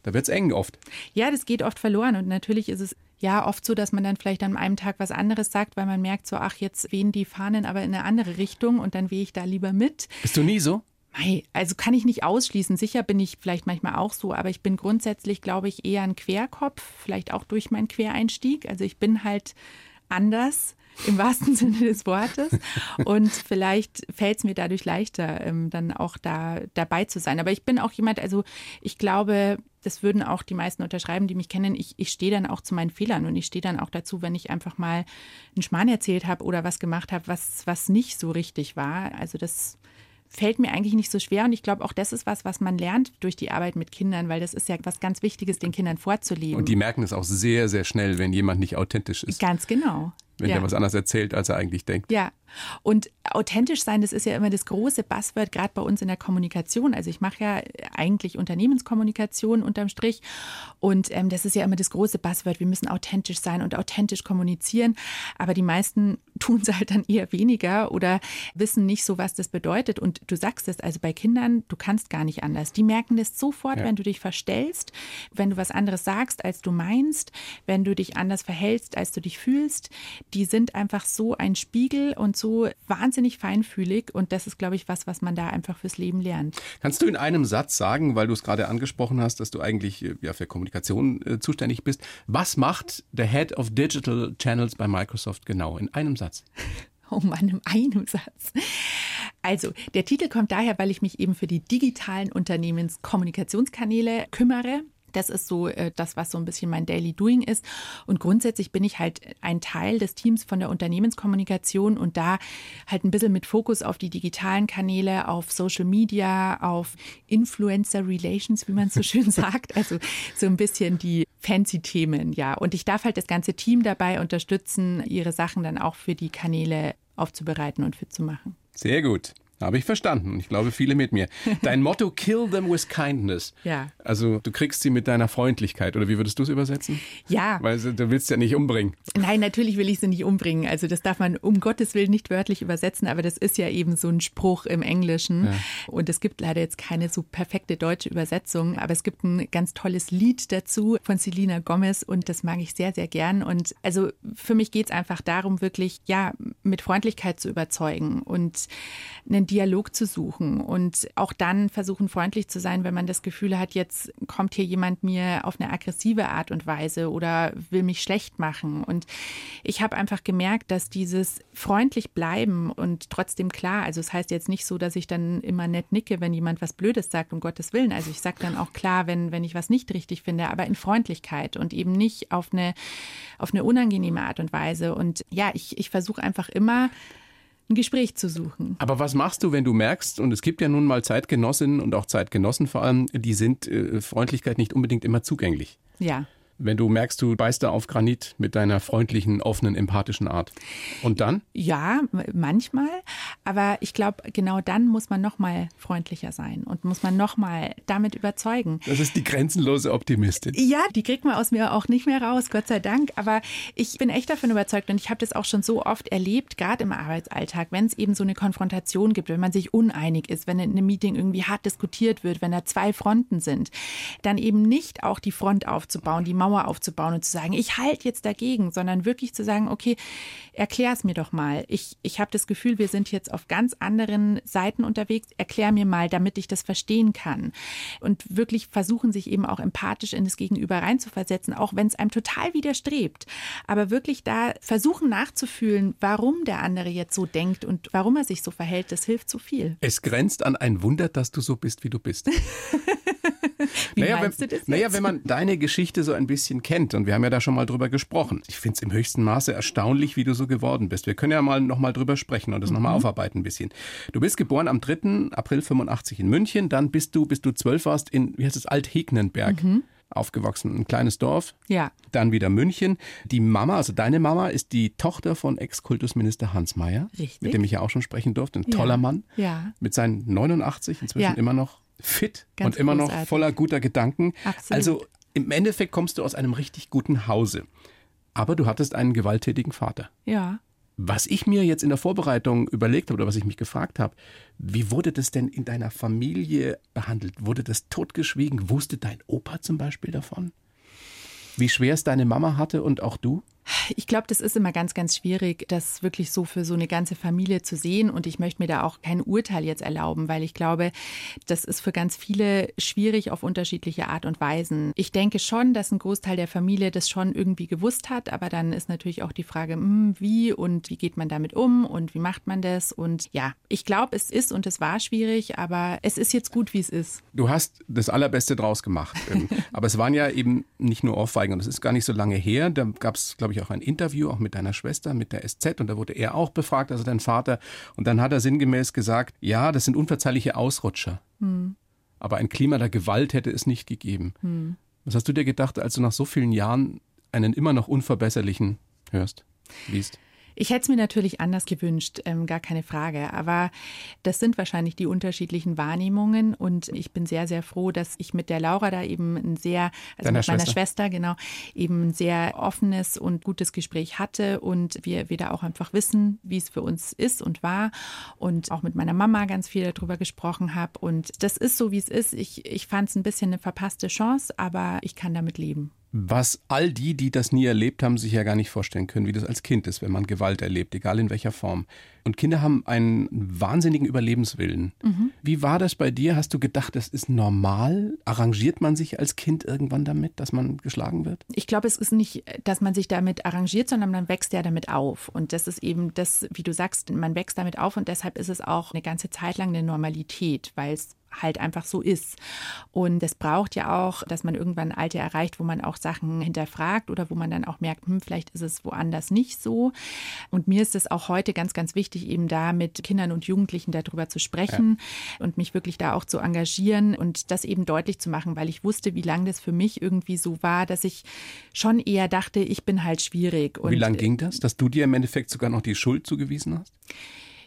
da wird es eng oft. Ja, das geht oft verloren und natürlich ist es ja oft so, dass man dann vielleicht an einem Tag was anderes sagt, weil man merkt so, ach, jetzt wehen die Fahnen aber in eine andere Richtung und dann wehe ich da lieber mit. Bist du nie so? Also kann ich nicht ausschließen. Sicher bin ich vielleicht manchmal auch so, aber ich bin grundsätzlich, glaube ich, eher ein Querkopf, vielleicht auch durch meinen Quereinstieg. Also ich bin halt anders im wahrsten Sinne des Wortes. Und vielleicht fällt es mir dadurch leichter, ähm, dann auch da dabei zu sein. Aber ich bin auch jemand, also ich glaube, das würden auch die meisten unterschreiben, die mich kennen. Ich, ich stehe dann auch zu meinen Fehlern und ich stehe dann auch dazu, wenn ich einfach mal einen Schmarrn erzählt habe oder was gemacht habe, was, was nicht so richtig war. Also das fällt mir eigentlich nicht so schwer und ich glaube auch das ist was, was man lernt durch die Arbeit mit Kindern, weil das ist ja was ganz Wichtiges, den Kindern vorzuleben. Und die merken es auch sehr, sehr schnell, wenn jemand nicht authentisch ist. Ganz genau. Wenn ja. der was anderes erzählt, als er eigentlich denkt. Ja, und authentisch sein, das ist ja immer das große Buzzword, gerade bei uns in der Kommunikation. Also ich mache ja eigentlich Unternehmenskommunikation unterm Strich. Und ähm, das ist ja immer das große Buzzword. Wir müssen authentisch sein und authentisch kommunizieren. Aber die meisten tun es halt dann eher weniger oder wissen nicht so, was das bedeutet. Und du sagst es, also bei Kindern, du kannst gar nicht anders. Die merken das sofort, ja. wenn du dich verstellst, wenn du was anderes sagst, als du meinst, wenn du dich anders verhältst, als du dich fühlst. Die sind einfach so ein Spiegel und so so wahnsinnig feinfühlig und das ist, glaube ich, was, was man da einfach fürs Leben lernt. Kannst du in einem Satz sagen, weil du es gerade angesprochen hast, dass du eigentlich äh, ja, für Kommunikation äh, zuständig bist, was macht der Head of Digital Channels bei Microsoft genau? In einem Satz. Oh Mann, in einem Satz. Also, der Titel kommt daher, weil ich mich eben für die digitalen Unternehmenskommunikationskanäle kümmere. Das ist so äh, das, was so ein bisschen mein Daily Doing ist. Und grundsätzlich bin ich halt ein Teil des Teams von der Unternehmenskommunikation und da halt ein bisschen mit Fokus auf die digitalen Kanäle, auf Social Media, auf Influencer Relations, wie man so schön sagt. Also so ein bisschen die fancy Themen, ja. Und ich darf halt das ganze Team dabei unterstützen, ihre Sachen dann auch für die Kanäle aufzubereiten und fit zu machen. Sehr gut. Habe ich verstanden. Ich glaube, viele mit mir. Dein Motto, kill them with kindness. Ja. Also du kriegst sie mit deiner Freundlichkeit. Oder wie würdest du es übersetzen? Ja. Weil du willst ja nicht umbringen. Nein, natürlich will ich sie nicht umbringen. Also das darf man um Gottes Willen nicht wörtlich übersetzen. Aber das ist ja eben so ein Spruch im Englischen. Ja. Und es gibt leider jetzt keine so perfekte deutsche Übersetzung. Aber es gibt ein ganz tolles Lied dazu von Selina Gomez. Und das mag ich sehr, sehr gern. Und also für mich geht es einfach darum, wirklich, ja, mit Freundlichkeit zu überzeugen und einen einen Dialog zu suchen und auch dann versuchen, freundlich zu sein, wenn man das Gefühl hat, jetzt kommt hier jemand mir auf eine aggressive Art und Weise oder will mich schlecht machen. Und ich habe einfach gemerkt, dass dieses freundlich bleiben und trotzdem klar, also es das heißt jetzt nicht so, dass ich dann immer nett nicke, wenn jemand was Blödes sagt, um Gottes Willen. Also ich sage dann auch klar, wenn, wenn ich was nicht richtig finde, aber in Freundlichkeit und eben nicht auf eine, auf eine unangenehme Art und Weise. Und ja, ich, ich versuche einfach immer, ein Gespräch zu suchen. Aber was machst du, wenn du merkst, und es gibt ja nun mal Zeitgenossinnen und auch Zeitgenossen vor allem, die sind äh, Freundlichkeit nicht unbedingt immer zugänglich. Ja wenn du merkst, du beißt da auf Granit mit deiner freundlichen, offenen, empathischen Art. Und dann? Ja, manchmal. Aber ich glaube, genau dann muss man noch mal freundlicher sein und muss man noch mal damit überzeugen. Das ist die grenzenlose Optimistin. Ja, die kriegt man aus mir auch nicht mehr raus, Gott sei Dank. Aber ich bin echt davon überzeugt und ich habe das auch schon so oft erlebt, gerade im Arbeitsalltag, wenn es eben so eine Konfrontation gibt, wenn man sich uneinig ist, wenn in einem Meeting irgendwie hart diskutiert wird, wenn da zwei Fronten sind, dann eben nicht auch die Front aufzubauen, die Mauer aufzubauen und zu sagen, ich halte jetzt dagegen, sondern wirklich zu sagen, okay, erklär es mir doch mal. Ich, ich habe das Gefühl, wir sind jetzt auf ganz anderen Seiten unterwegs. Erklär mir mal, damit ich das verstehen kann. Und wirklich versuchen, sich eben auch empathisch in das Gegenüber reinzuversetzen, auch wenn es einem total widerstrebt. Aber wirklich da versuchen nachzufühlen, warum der andere jetzt so denkt und warum er sich so verhält, das hilft so viel. Es grenzt an ein Wunder, dass du so bist, wie du bist. Wie naja, wenn, du das jetzt? Naja, wenn man deine Geschichte so ein bisschen kennt, und wir haben ja da schon mal drüber gesprochen, ich finde es im höchsten Maße erstaunlich, wie du so geworden bist. Wir können ja mal noch mal drüber sprechen und das mhm. noch mal aufarbeiten ein bisschen. Du bist geboren am 3. April 85 in München, dann bist du, bis du zwölf warst, in, wie heißt es, Althegnenberg. Mhm aufgewachsen, ein kleines Dorf. Ja. Dann wieder München. Die Mama, also deine Mama, ist die Tochter von Ex-Kultusminister Hans Mayer, Richtig. mit dem ich ja auch schon sprechen durfte. Ein ja. toller Mann. Ja. Mit seinen 89, inzwischen ja. immer noch fit Ganz und immer großartig. noch voller guter Gedanken. Absolut. Also im Endeffekt kommst du aus einem richtig guten Hause. Aber du hattest einen gewalttätigen Vater. Ja. Was ich mir jetzt in der Vorbereitung überlegt habe oder was ich mich gefragt habe, wie wurde das denn in deiner Familie behandelt? Wurde das totgeschwiegen? Wusste dein Opa zum Beispiel davon? Wie schwer es deine Mama hatte und auch du? Ich glaube, das ist immer ganz, ganz schwierig, das wirklich so für so eine ganze Familie zu sehen. Und ich möchte mir da auch kein Urteil jetzt erlauben, weil ich glaube, das ist für ganz viele schwierig auf unterschiedliche Art und Weisen. Ich denke schon, dass ein Großteil der Familie das schon irgendwie gewusst hat, aber dann ist natürlich auch die Frage, hm, wie und wie geht man damit um und wie macht man das? Und ja, ich glaube, es ist und es war schwierig, aber es ist jetzt gut, wie es ist. Du hast das Allerbeste draus gemacht. aber es waren ja eben nicht nur Ohrfeigen und es ist gar nicht so lange her. Da gab es, glaube ich, auch ein Interview, auch mit deiner Schwester, mit der SZ und da wurde er auch befragt, also dein Vater. Und dann hat er sinngemäß gesagt, ja, das sind unverzeihliche Ausrutscher. Hm. Aber ein Klima der Gewalt hätte es nicht gegeben. Hm. Was hast du dir gedacht, als du nach so vielen Jahren einen immer noch unverbesserlichen hörst, liest? Ich hätte es mir natürlich anders gewünscht, ähm, gar keine Frage. Aber das sind wahrscheinlich die unterschiedlichen Wahrnehmungen. Und ich bin sehr, sehr froh, dass ich mit der Laura da eben ein sehr, also Deiner mit meiner Schwester. Schwester, genau, eben ein sehr offenes und gutes Gespräch hatte. Und wir wieder auch einfach wissen, wie es für uns ist und war. Und auch mit meiner Mama ganz viel darüber gesprochen habe. Und das ist so, wie es ist. Ich, ich fand es ein bisschen eine verpasste Chance, aber ich kann damit leben was all die, die das nie erlebt haben, sich ja gar nicht vorstellen können, wie das als Kind ist, wenn man Gewalt erlebt, egal in welcher Form. Und Kinder haben einen wahnsinnigen Überlebenswillen. Mhm. Wie war das bei dir? Hast du gedacht, das ist normal? Arrangiert man sich als Kind irgendwann damit, dass man geschlagen wird? Ich glaube, es ist nicht, dass man sich damit arrangiert, sondern man wächst ja damit auf. Und das ist eben das, wie du sagst, man wächst damit auf und deshalb ist es auch eine ganze Zeit lang eine Normalität, weil es halt einfach so ist. Und es braucht ja auch, dass man irgendwann ein Alter erreicht, wo man auch Sachen hinterfragt oder wo man dann auch merkt, hm, vielleicht ist es woanders nicht so. Und mir ist es auch heute ganz, ganz wichtig, eben da mit Kindern und Jugendlichen darüber zu sprechen ja. und mich wirklich da auch zu engagieren und das eben deutlich zu machen, weil ich wusste, wie lange das für mich irgendwie so war, dass ich schon eher dachte, ich bin halt schwierig. Und wie lange ging das, dass du dir im Endeffekt sogar noch die Schuld zugewiesen hast?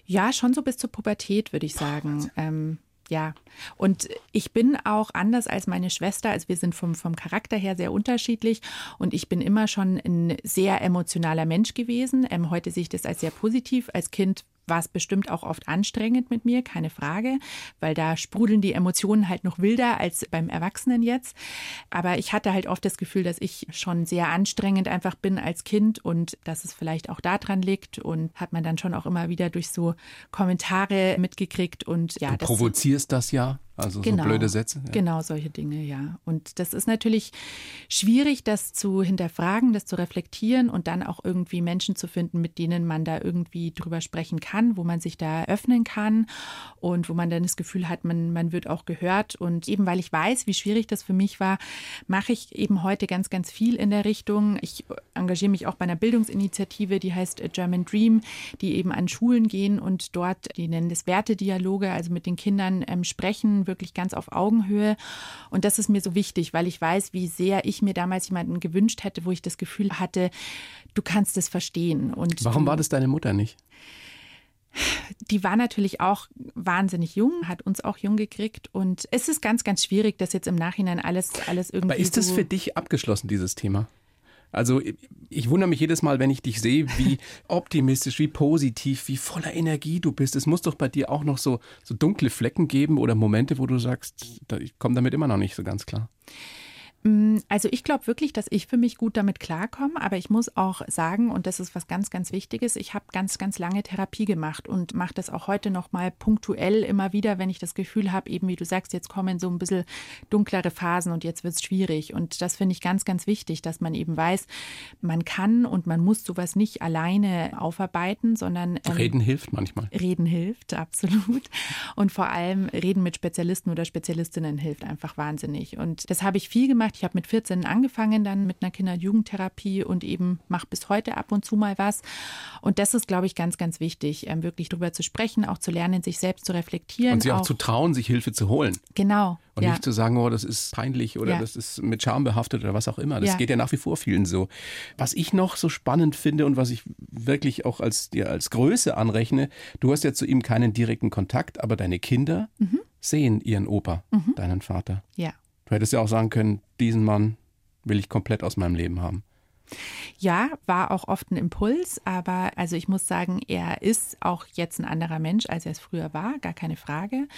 Ja, schon so bis zur Pubertät, würde ich sagen. Ähm, ja, und ich bin auch anders als meine Schwester. Also wir sind vom, vom Charakter her sehr unterschiedlich und ich bin immer schon ein sehr emotionaler Mensch gewesen. Ähm, heute sehe ich das als sehr positiv. Als Kind war es bestimmt auch oft anstrengend mit mir, keine Frage, weil da sprudeln die Emotionen halt noch wilder als beim Erwachsenen jetzt. Aber ich hatte halt oft das Gefühl, dass ich schon sehr anstrengend einfach bin als Kind und dass es vielleicht auch daran liegt und hat man dann schon auch immer wieder durch so Kommentare mitgekriegt und ja. Du provozierst das ja also genau, so blöde Sätze. Ja. Genau, solche Dinge, ja. Und das ist natürlich schwierig, das zu hinterfragen, das zu reflektieren und dann auch irgendwie Menschen zu finden, mit denen man da irgendwie drüber sprechen kann, wo man sich da öffnen kann und wo man dann das Gefühl hat, man, man wird auch gehört. Und eben weil ich weiß, wie schwierig das für mich war, mache ich eben heute ganz, ganz viel in der Richtung. Ich engagiere mich auch bei einer Bildungsinitiative, die heißt German Dream, die eben an Schulen gehen und dort, die nennen das Wertedialoge, also mit den Kindern ähm, sprechen, wirklich ganz auf Augenhöhe. Und das ist mir so wichtig, weil ich weiß, wie sehr ich mir damals jemanden gewünscht hätte, wo ich das Gefühl hatte, du kannst es verstehen. Und Warum war das deine Mutter nicht? die war natürlich auch wahnsinnig jung, hat uns auch jung gekriegt und es ist ganz, ganz schwierig, das jetzt im Nachhinein alles, alles irgendwie. Aber ist das für dich abgeschlossen, dieses Thema? Also ich wundere mich jedes Mal, wenn ich dich sehe, wie optimistisch, wie positiv, wie voller Energie du bist. Es muss doch bei dir auch noch so, so dunkle Flecken geben oder Momente, wo du sagst, ich komme damit immer noch nicht so ganz klar. Mm, also ich glaube wirklich, dass ich für mich gut damit klarkomme, aber ich muss auch sagen, und das ist was ganz, ganz Wichtiges, ich habe ganz, ganz lange Therapie gemacht und mache das auch heute noch mal punktuell immer wieder, wenn ich das Gefühl habe, eben wie du sagst, jetzt kommen so ein bisschen dunklere Phasen und jetzt wird es schwierig. Und das finde ich ganz, ganz wichtig, dass man eben weiß, man kann und man muss sowas nicht alleine aufarbeiten, sondern ähm, Reden hilft manchmal. Reden hilft, absolut. Und vor allem Reden mit Spezialisten oder Spezialistinnen hilft einfach wahnsinnig. Und das habe ich viel gemacht gemacht. Ich habe mit 14 angefangen dann mit einer Kinder- und Jugendtherapie und eben mache bis heute ab und zu mal was. Und das ist, glaube ich, ganz, ganz wichtig, ähm, wirklich darüber zu sprechen, auch zu lernen, sich selbst zu reflektieren. Und sich auch, auch zu trauen, sich Hilfe zu holen. Genau. Und ja. nicht zu sagen, oh, das ist peinlich oder ja. das ist mit Scham behaftet oder was auch immer. Das ja. geht ja nach wie vor vielen so. Was ich noch so spannend finde und was ich wirklich auch als dir als Größe anrechne, du hast ja zu ihm keinen direkten Kontakt, aber deine Kinder mhm. sehen ihren Opa, mhm. deinen Vater. Ja. Du hättest ja auch sagen können, diesen Mann will ich komplett aus meinem Leben haben. Ja, war auch oft ein Impuls, aber also ich muss sagen, er ist auch jetzt ein anderer Mensch, als er es früher war, gar keine Frage.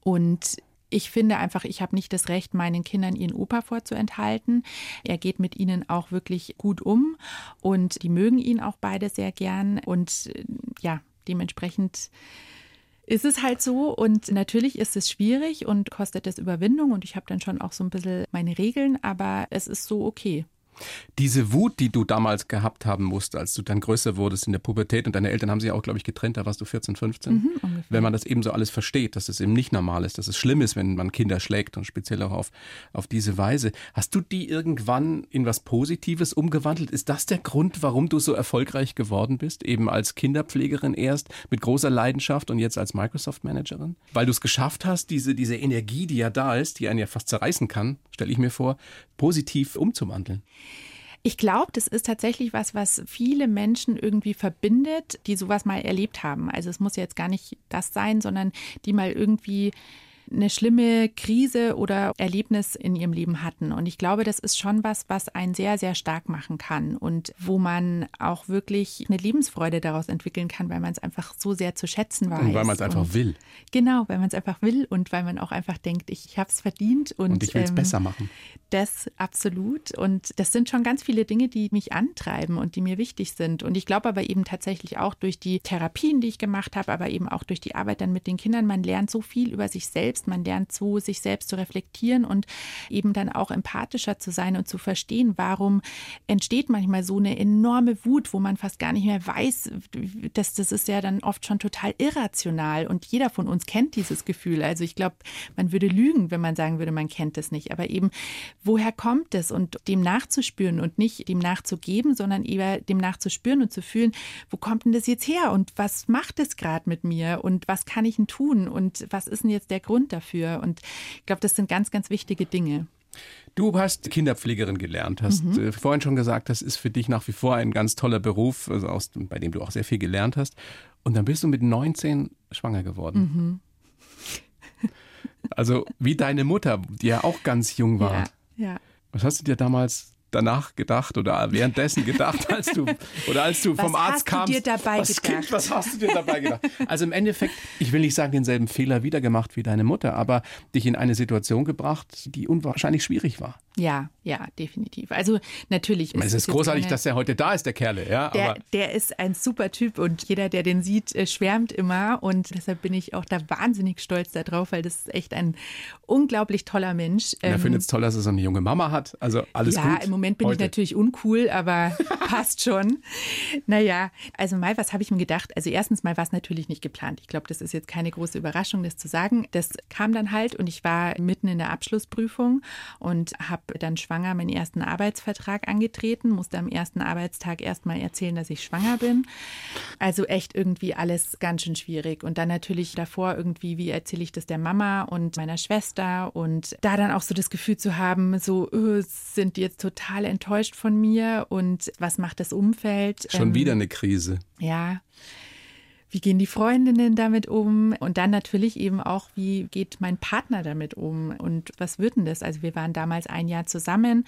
Und ich finde einfach, ich habe nicht das Recht, meinen Kindern ihren Opa vorzuenthalten. Er geht mit ihnen auch wirklich gut um und die mögen ihn auch beide sehr gern. Und äh, ja, dementsprechend ist es halt so und natürlich ist es schwierig und kostet es Überwindung und ich habe dann schon auch so ein bisschen meine Regeln, aber es ist so okay. Diese Wut, die du damals gehabt haben musst, als du dann größer wurdest in der Pubertät und deine Eltern haben sich auch, glaube ich, getrennt, da warst du 14, 15. Mhm, wenn man das eben so alles versteht, dass es eben nicht normal ist, dass es schlimm ist, wenn man Kinder schlägt und speziell auch auf, auf diese Weise. Hast du die irgendwann in was Positives umgewandelt? Ist das der Grund, warum du so erfolgreich geworden bist? Eben als Kinderpflegerin erst mit großer Leidenschaft und jetzt als Microsoft-Managerin? Weil du es geschafft hast, diese, diese Energie, die ja da ist, die einen ja fast zerreißen kann, stelle ich mir vor, positiv umzuwandeln. Ich glaube, das ist tatsächlich was, was viele Menschen irgendwie verbindet, die sowas mal erlebt haben. Also es muss jetzt gar nicht das sein, sondern die mal irgendwie eine schlimme Krise oder Erlebnis in ihrem Leben hatten. Und ich glaube, das ist schon was, was einen sehr, sehr stark machen kann und wo man auch wirklich eine Lebensfreude daraus entwickeln kann, weil man es einfach so sehr zu schätzen weiß. Und weil man es einfach will. Genau, weil man es einfach will und weil man auch einfach denkt, ich, ich habe es verdient. Und, und ich will es ähm, besser machen. Das absolut. Und das sind schon ganz viele Dinge, die mich antreiben und die mir wichtig sind. Und ich glaube aber eben tatsächlich auch durch die Therapien, die ich gemacht habe, aber eben auch durch die Arbeit dann mit den Kindern, man lernt so viel über sich selbst selbst, man lernt so, sich selbst zu reflektieren und eben dann auch empathischer zu sein und zu verstehen, warum entsteht manchmal so eine enorme Wut, wo man fast gar nicht mehr weiß, dass das ist ja dann oft schon total irrational und jeder von uns kennt dieses Gefühl. Also ich glaube, man würde lügen, wenn man sagen würde, man kennt es nicht. Aber eben, woher kommt es und dem nachzuspüren und nicht dem nachzugeben, sondern eher dem nachzuspüren und zu fühlen, wo kommt denn das jetzt her und was macht es gerade mit mir und was kann ich denn tun und was ist denn jetzt der Grund Grund dafür. Und ich glaube, das sind ganz, ganz wichtige Dinge. Du hast Kinderpflegerin gelernt, hast mhm. Äh, vorhin schon gesagt, das ist für dich nach wie vor ein ganz toller Beruf, also aus, bei dem du auch sehr viel gelernt hast. Und dann bist du mit 19 schwanger geworden. Mhm. Also wie deine Mutter, die ja auch ganz jung war. Ja, ja. Was hast du dir damals danach gedacht oder währenddessen gedacht, als du oder als du was vom Arzt kamst? Was hast du dir dabei was, gedacht? Kind, was hast du dir dabei gedacht? Also im Endeffekt, ich will nicht sagen, denselben Fehler wieder gemacht wie deine Mutter, aber dich in eine Situation gebracht, die unwahrscheinlich schwierig war. Ja, ja, definitiv. Also natürlich. Ist es ist großartig, eine, dass er heute da ist, der Kerle. Ja, der, der ist ein super Typ und jeder, der den sieht, äh, schwärmt immer und deshalb bin ich auch da wahnsinnig stolz darauf, weil das ist echt ein unglaublich toller Mensch. Er ähm, findet es toll, dass er so eine junge Mama hat. Also alles ja, gut. Im Moment bin heute. ich natürlich uncool, aber passt schon. Naja, also mal, was habe ich mir gedacht? Also erstens mal war es natürlich nicht geplant. Ich glaube, das ist jetzt keine große Überraschung, das zu sagen. Das kam dann halt und ich war mitten in der Abschlussprüfung und habe dann schwanger meinen ersten Arbeitsvertrag angetreten, musste am ersten Arbeitstag erstmal erzählen, dass ich schwanger bin. Also echt irgendwie alles ganz schön schwierig. Und dann natürlich davor irgendwie, wie erzähle ich das der Mama und meiner Schwester und da dann auch so das Gefühl zu haben, so oh, sind die jetzt total enttäuscht von mir und was macht das Umfeld? Schon ähm, wieder eine Krise. Ja wie gehen die Freundinnen damit um? Und dann natürlich eben auch, wie geht mein Partner damit um? Und was wird denn das? Also wir waren damals ein Jahr zusammen.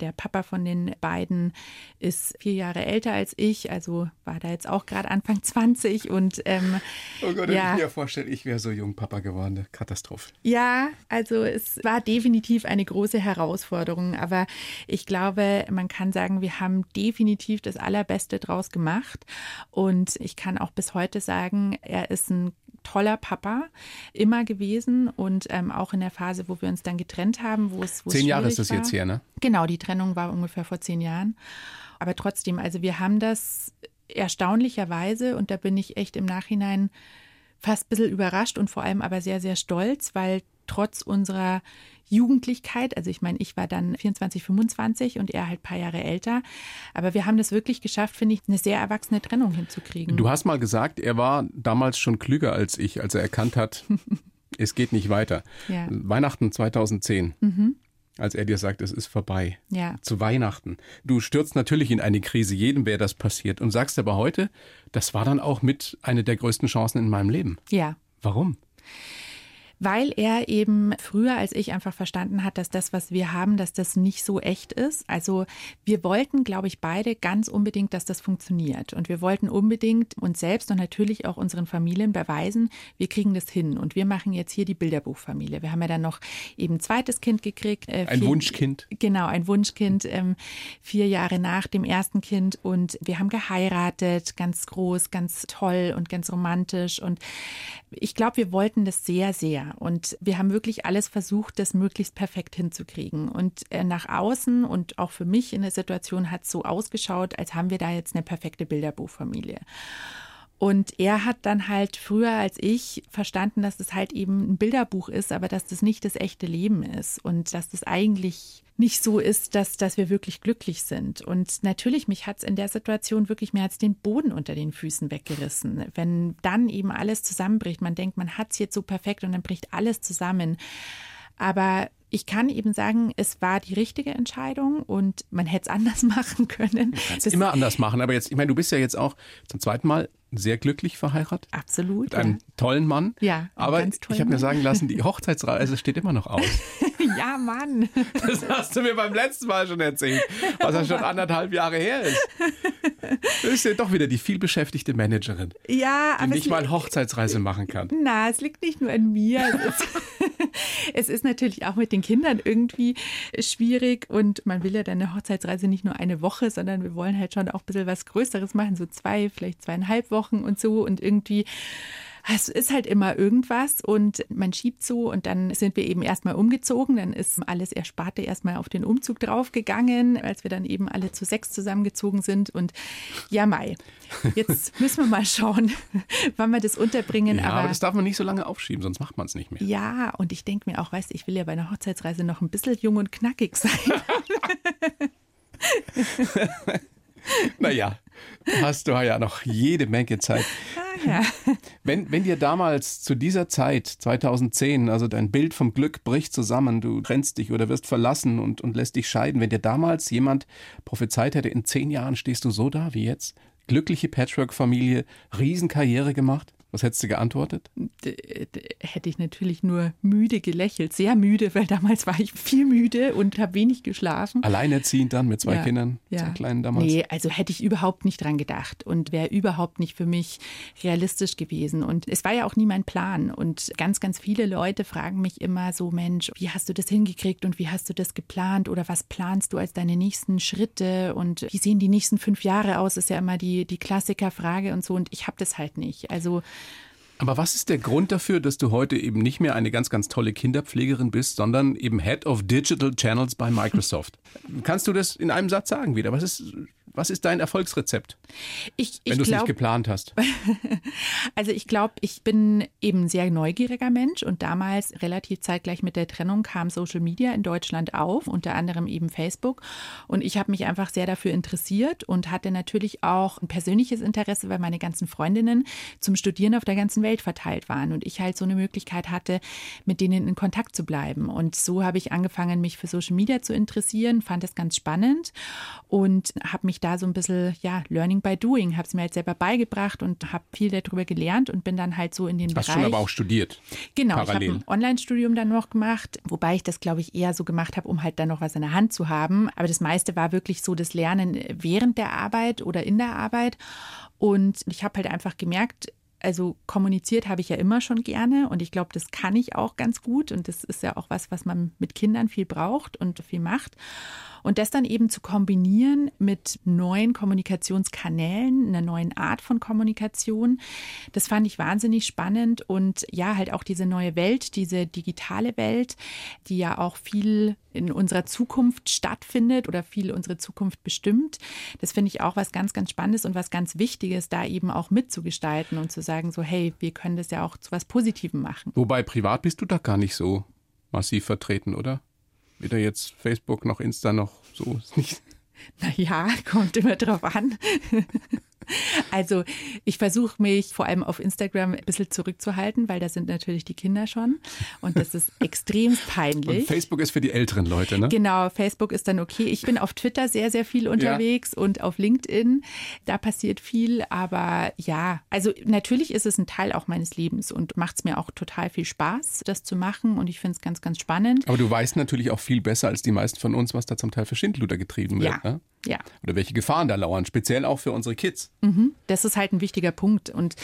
Der Papa von den beiden ist vier Jahre älter als ich, also war da jetzt auch gerade Anfang 20 und ähm, Oh Gott, ja. ich mir vorstellen, ich wäre so jung Papa geworden. Katastrophe. Ja, also es war definitiv eine große Herausforderung, aber ich glaube, man kann sagen, wir haben definitiv das Allerbeste draus gemacht und ich kann auch bis heute sagen, er ist ein toller Papa immer gewesen und ähm, auch in der Phase, wo wir uns dann getrennt haben, wo es wo zehn Jahre ist das war. jetzt her, ne? Genau, die Trennung war ungefähr vor zehn Jahren. Aber trotzdem, also wir haben das erstaunlicherweise und da bin ich echt im Nachhinein fast ein bisschen überrascht und vor allem aber sehr, sehr stolz, weil trotz unserer Jugendlichkeit. Also ich meine, ich war dann 24, 25 und er halt ein paar Jahre älter. Aber wir haben das wirklich geschafft, finde ich, eine sehr erwachsene Trennung hinzukriegen. Du hast mal gesagt, er war damals schon klüger als ich, als er erkannt hat, es geht nicht weiter. Ja. Weihnachten 2010. Mhm als er dir sagt, es ist vorbei. Ja. Zu Weihnachten. Du stürzt natürlich in eine Krise, jedem wäre das passiert und sagst aber heute, das war dann auch mit eine der größten Chancen in meinem Leben. Ja. Warum? Weil er eben früher als ich einfach verstanden hat, dass das, was wir haben, dass das nicht so echt ist. Also wir wollten, glaube ich, beide ganz unbedingt, dass das funktioniert. Und wir wollten unbedingt uns selbst und natürlich auch unseren Familien beweisen, wir kriegen das hin. Und wir machen jetzt hier die Bilderbuchfamilie. Wir haben ja dann noch eben ein zweites Kind gekriegt. Äh, ein vier, Wunschkind. Genau, ein Wunschkind, ähm, vier Jahre nach dem ersten Kind. Und wir haben geheiratet, ganz groß, ganz toll und ganz romantisch. Und ich glaube, wir wollten das sehr, sehr. Und wir haben wirklich alles versucht, das möglichst perfekt hinzukriegen. Und äh, nach außen und auch für mich in der Situation hat es so ausgeschaut, als haben wir da jetzt eine perfekte Bilderbuchfamilie. Und er hat dann halt früher als ich verstanden, dass das halt eben ein Bilderbuch ist, aber dass das nicht das echte Leben ist und dass das eigentlich nicht so ist, dass, dass wir wirklich glücklich sind. Und natürlich, mich hat es in der Situation wirklich mehr als den Boden unter den Füßen weggerissen. Wenn dann eben alles zusammenbricht, man denkt, man hat es jetzt so perfekt und dann bricht alles zusammen. Aber ich kann eben sagen, es war die richtige Entscheidung und man hätte es anders machen können. Immer anders machen, aber jetzt, ich meine, du bist ja jetzt auch zum zweiten Mal sehr glücklich verheiratet. Absolut. Mit einem ja. tollen Mann. Ja. Aber ich habe mir sagen lassen, die Hochzeitsreise steht immer noch aus. ja, Mann. Das hast du mir beim letzten Mal schon erzählt, was ja schon anderthalb Jahre her ist. Du bist ja doch wieder die vielbeschäftigte Managerin. Ja, die nicht mal Hochzeitsreise machen kann. Na, es liegt nicht nur an mir. Es ist, natürlich auch mit den Kindern irgendwie schwierig und man will ja dann eine Hochzeitsreise nicht nur eine Woche, sondern wir wollen halt schon auch ein bisschen was Größeres machen, so zwei, vielleicht zweieinhalb Wochen und so und irgendwie es ist halt immer irgendwas und man schiebt so und dann sind wir eben erstmal umgezogen. Dann ist alles Ersparte erstmal auf den Umzug draufgegangen, als wir dann eben alle zu sechs zusammengezogen sind. Und ja, Mai, jetzt müssen wir mal schauen, wann wir das unterbringen. Ja, aber, aber das darf man nicht so lange aufschieben, sonst macht man es nicht mehr. Ja, und ich denke mir auch, weißt du, ich will ja bei einer Hochzeitsreise noch ein bisschen jung und knackig sein. naja, hast du ja noch jede Menge Zeit. Ah, ja. Wenn, wenn dir damals zu dieser Zeit, 2010, also dein Bild vom Glück bricht zusammen, du trennst dich oder wirst verlassen und, und lässt dich scheiden, wenn dir damals jemand prophezeit hätte, in zehn Jahren stehst du so da wie jetzt, glückliche Patchwork-Familie, Riesenkarriere gemacht, was hättest du geantwortet? hätte ich natürlich nur müde gelächelt, sehr müde, weil damals war ich viel müde und habe wenig geschlafen. Alleinerziehend dann mit zwei ja, Kindern, ja. zwei kleinen damals? Nee, also hätte ich überhaupt nicht dran gedacht und wäre überhaupt nicht für mich realistisch gewesen. Und es war ja auch nie mein Plan. Und ganz, ganz viele Leute fragen mich immer so, Mensch, wie hast du das hingekriegt und wie hast du das geplant oder was planst du als deine nächsten Schritte und wie sehen die nächsten fünf Jahre aus, ist ja immer die, die Klassikerfrage und so. Und ich habe das halt nicht. Also aber was ist der Grund dafür, dass du heute eben nicht mehr eine ganz, ganz tolle Kinderpflegerin bist, sondern eben Head of Digital Channels bei Microsoft? Kannst du das in einem Satz sagen wieder? Was ist was ist dein Erfolgsrezept, ich, ich wenn du es nicht geplant hast? also ich glaube, ich bin eben ein sehr neugieriger Mensch und damals relativ zeitgleich mit der Trennung kam Social Media in Deutschland auf, unter anderem eben Facebook. Und ich habe mich einfach sehr dafür interessiert und hatte natürlich auch ein persönliches Interesse, weil meine ganzen Freundinnen zum Studieren auf der ganzen Welt verteilt waren und ich halt so eine Möglichkeit hatte, mit denen in Kontakt zu bleiben. Und so habe ich angefangen, mich für Social Media zu interessieren, fand es ganz spannend und habe mich da so ein bisschen, ja, Learning by Doing, habe es mir halt selber beigebracht und habe viel darüber gelernt und bin dann halt so in den Hast Bereich. Hast schon aber auch studiert? Genau, parallel. ich habe ein Online-Studium dann noch gemacht, wobei ich das, glaube ich, eher so gemacht habe, um halt dann noch was in der Hand zu haben. Aber das meiste war wirklich so das Lernen während der Arbeit oder in der Arbeit. Und ich habe halt einfach gemerkt, also kommuniziert habe ich ja immer schon gerne und ich glaube, das kann ich auch ganz gut und das ist ja auch was, was man mit Kindern viel braucht und viel macht. Und das dann eben zu kombinieren mit neuen Kommunikationskanälen, einer neuen Art von Kommunikation, das fand ich wahnsinnig spannend. Und ja, halt auch diese neue Welt, diese digitale Welt, die ja auch viel in unserer Zukunft stattfindet oder viel unsere Zukunft bestimmt. Das finde ich auch was ganz, ganz Spannendes und was ganz Wichtiges, da eben auch mitzugestalten und zu sagen, so, hey, wir können das ja auch zu was Positivem machen. Wobei privat bist du da gar nicht so massiv vertreten, oder? weder jetzt Facebook noch Insta noch so. Naja, kommt immer drauf an. Also ich versuche mich vor allem auf Instagram ein bisschen zurückzuhalten, weil da sind natürlich die Kinder schon und das ist extrem peinlich. Und Facebook ist für die älteren Leute, ne? Genau, Facebook ist dann okay. Ich bin auf Twitter sehr, sehr viel unterwegs ja. und auf LinkedIn. Da passiert viel, aber ja, also natürlich ist es ein Teil auch meines Lebens und macht es mir auch total viel Spaß, das zu machen und ich finde es ganz, ganz spannend. Aber du weißt natürlich auch viel besser als die meisten von uns, was da zum Teil für Schindluder getrieben wird. Ja. Ne? Ja. Oder welche Gefahren da lauern, speziell auch für unsere Kids. Mhm, das ist halt ein wichtiger Punkt. Und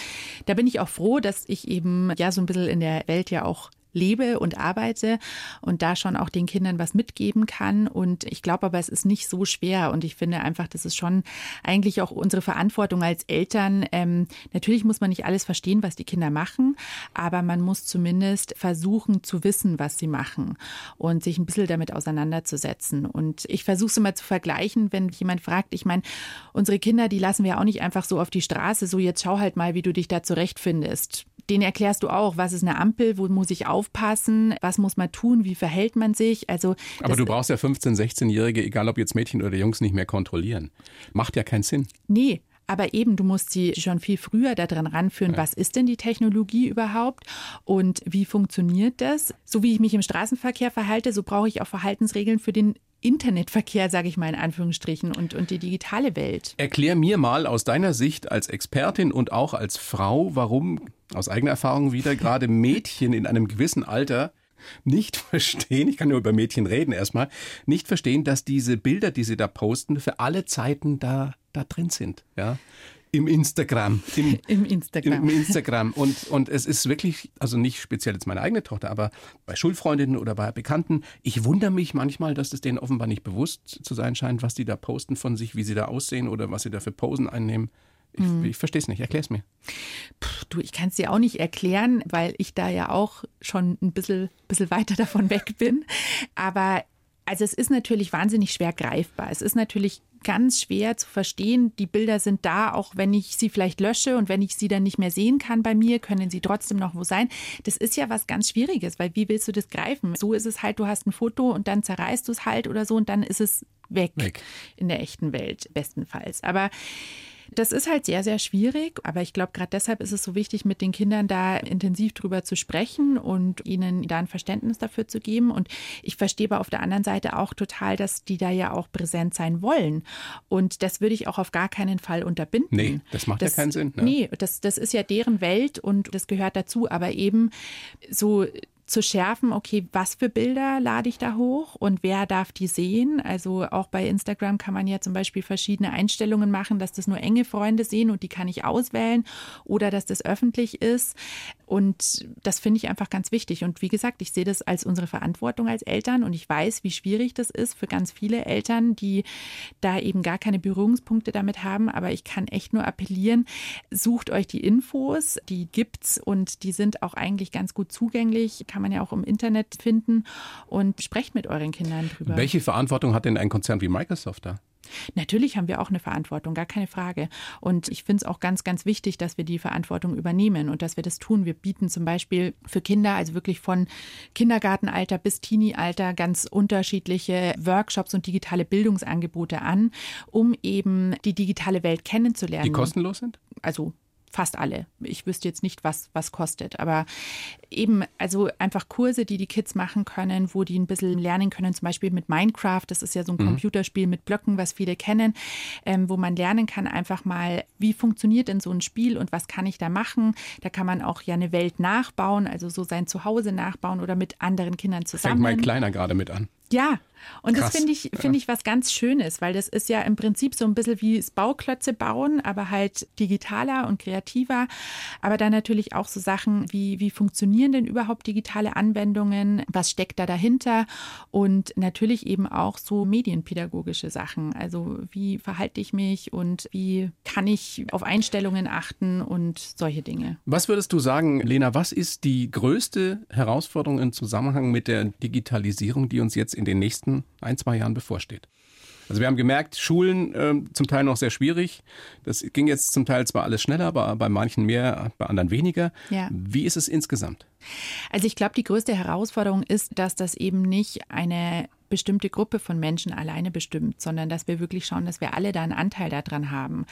da bin ich auch froh, dass ich eben ja so ein bisschen in der Welt ja auch lebe und arbeite und da schon auch den Kindern was mitgeben kann. Und ich glaube aber, es ist nicht so schwer. Und ich finde einfach, das ist schon eigentlich auch unsere Verantwortung als Eltern. Ähm, natürlich muss man nicht alles verstehen, was die Kinder machen, aber man muss zumindest versuchen zu wissen, was sie machen und sich ein bisschen damit auseinanderzusetzen. Und ich versuche es immer zu vergleichen, wenn jemand fragt, ich meine, unsere Kinder, die lassen wir auch nicht einfach so auf die Straße, so jetzt schau halt mal, wie du dich da zurechtfindest den erklärst du auch, was ist eine Ampel, wo muss ich aufpassen, was muss man tun, wie verhält man sich. Also Aber du brauchst ja 15-, 16-Jährige, egal ob jetzt Mädchen oder Jungs, nicht mehr kontrollieren. Macht ja keinen Sinn. Nee, aber eben, du musst sie schon viel früher daran ranführen, was ist denn die Technologie überhaupt und wie funktioniert das? So wie ich mich im Straßenverkehr verhalte, so brauche ich auch Verhaltensregeln für den Internetverkehr, sage ich mal in Anführungsstrichen, und, und die digitale Welt. Erklär mir mal aus deiner Sicht als Expertin und auch als Frau, warum aus eigener Erfahrung wieder gerade Mädchen in einem gewissen Alter nicht verstehen, ich kann nur über Mädchen reden erstmal, nicht verstehen, dass diese Bilder, die sie da posten, für alle Zeiten da, da drin sind. Ja? Im Instagram. Im, Im Instagram. Im Instagram. Und, und es ist wirklich, also nicht speziell jetzt meine eigene Tochter, aber bei Schulfreundinnen oder bei Bekannten, ich wundere mich manchmal, dass es denen offenbar nicht bewusst zu sein scheint, was die da posten von sich, wie sie da aussehen oder was sie da für Posen einnehmen. Ich, hm. ich verstehe es nicht. Erklär es mir. Puh, du, ich kann es dir auch nicht erklären, weil ich da ja auch schon ein bisschen, bisschen weiter davon weg bin. Aber also es ist natürlich wahnsinnig schwer greifbar. Es ist natürlich ganz schwer zu verstehen. Die Bilder sind da, auch wenn ich sie vielleicht lösche und wenn ich sie dann nicht mehr sehen kann bei mir, können sie trotzdem noch wo sein. Das ist ja was ganz Schwieriges, weil wie willst du das greifen? So ist es halt, du hast ein Foto und dann zerreißt du es halt oder so und dann ist es weg, weg. in der echten Welt bestenfalls. Aber das ist halt sehr, sehr schwierig, aber ich glaube, gerade deshalb ist es so wichtig, mit den Kindern da intensiv drüber zu sprechen und ihnen da ein Verständnis dafür zu geben. Und ich verstehe aber auf der anderen Seite auch total, dass die da ja auch präsent sein wollen. Und das würde ich auch auf gar keinen Fall unterbinden. Nee, das macht das, ja keinen Sinn. Ne? Nee, das, das ist ja deren Welt und das gehört dazu. Aber eben so zu schärfen, okay, was für Bilder lade ich da hoch und wer darf die sehen? Also auch bei Instagram kann man ja zum Beispiel verschiedene Einstellungen machen, dass das nur enge Freunde sehen und die kann ich auswählen oder dass das öffentlich ist. Und das finde ich einfach ganz wichtig. Und wie gesagt, ich sehe das als unsere Verantwortung als Eltern und ich weiß, wie schwierig das ist für ganz viele Eltern, die da eben gar keine Berührungspunkte damit haben. Aber ich kann echt nur appellieren, sucht euch die Infos, die gibt's und die sind auch eigentlich ganz gut zugänglich, kann man ja auch im Internet finden und sprecht mit euren Kindern drüber. Welche Verantwortung hat denn ein Konzern wie Microsoft da? Natürlich haben wir auch eine Verantwortung, gar keine Frage. Und ich finde es auch ganz, ganz wichtig, dass wir die Verantwortung übernehmen und dass wir das tun. Wir bieten zum Beispiel für Kinder, also wirklich von Kindergartenalter bis Teenie-Alter, ganz unterschiedliche Workshops und digitale Bildungsangebote an, um eben die digitale Welt kennenzulernen. Die kostenlos sind? Also fast alle. Ich wüsste jetzt nicht, was, was kostet. Aber eben, also einfach Kurse, die die Kids machen können, wo die ein bisschen lernen können, zum Beispiel mit Minecraft. Das ist ja so ein mhm. Computerspiel mit Blöcken, was viele kennen, ähm, wo man lernen kann, einfach mal, wie funktioniert denn so ein Spiel und was kann ich da machen. Da kann man auch ja eine Welt nachbauen, also so sein Zuhause nachbauen oder mit anderen Kindern zusammen. Fängt mein Kleiner gerade mit an. Ja, und Krass. das finde ich, finde ich was ganz Schönes, weil das ist ja im Prinzip so ein bisschen wie das Bauklötze bauen, aber halt digitaler und kreativer. Aber dann natürlich auch so Sachen wie, wie funktionieren denn überhaupt digitale Anwendungen? Was steckt da dahinter? Und natürlich eben auch so medienpädagogische Sachen. Also wie verhalte ich mich und wie kann ich auf Einstellungen achten und solche Dinge. Was würdest du sagen, Lena, was ist die größte Herausforderung im Zusammenhang mit der Digitalisierung, die uns jetzt in den nächsten nächsten ein, zwei Jahren bevorsteht. Also wir haben gemerkt, Schulen äh, zum Teil noch sehr schwierig. Das ging jetzt zum Teil zwar alles schneller, aber bei manchen mehr, bei anderen weniger. Ja. Wie ist es insgesamt? Also ich glaube, die größte Herausforderung ist, dass das eben nicht eine bestimmte Gruppe von Menschen alleine bestimmt, sondern dass wir wirklich schauen, dass wir alle da einen Anteil daran haben.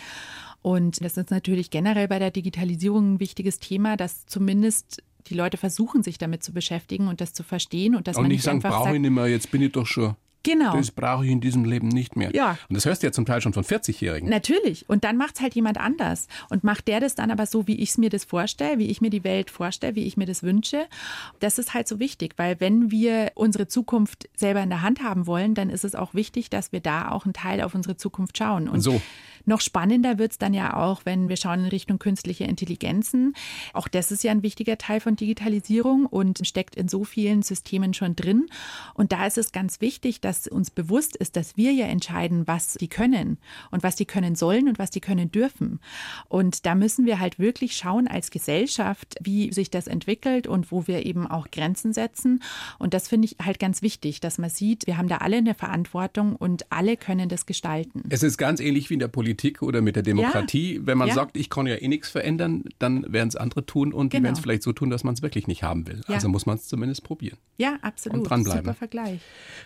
Und das ist natürlich generell bei der Digitalisierung ein wichtiges Thema, dass zumindest die Leute versuchen, sich damit zu beschäftigen und das zu verstehen und dass und man nicht sagen, brauche ich nicht mehr, jetzt bin ich doch schon. genau. Das brauche ich in diesem Leben nicht mehr. Ja. Und das hörst du ja zum Teil schon von 40-Jährigen. Natürlich. Und dann macht es halt jemand anders. Und macht der das dann aber so, wie ich es mir das vorstelle, wie ich mir die Welt vorstelle, wie ich mir das wünsche. Das ist halt so wichtig, weil wenn wir unsere Zukunft selber in der Hand haben wollen, dann ist es auch wichtig, dass wir da auch einen Teil auf unsere Zukunft schauen. Und So. Noch spannender wird es dann ja auch, wenn wir schauen in Richtung künstliche Intelligenzen. Auch das ist ja ein wichtiger Teil von Digitalisierung und steckt in so vielen Systemen schon drin. Und da ist es ganz wichtig, dass uns bewusst ist, dass wir ja entscheiden, was die können und was die können sollen und was die können dürfen. Und da müssen wir halt wirklich schauen als Gesellschaft, wie sich das entwickelt und wo wir eben auch Grenzen setzen. Und das finde ich halt ganz wichtig, dass man sieht, wir haben da alle eine Verantwortung und alle können das gestalten. Es ist ganz ähnlich wie in der Politik oder mit der Demokratie. Wenn man Ja. sagt, ich kann ja eh nichts verändern, dann werden es andere tun und die Genau. werden es vielleicht so tun, dass man es wirklich nicht haben will. Ja. Also muss man es zumindest probieren. Ja, absolut. Und dranbleiben. Super Vergleich.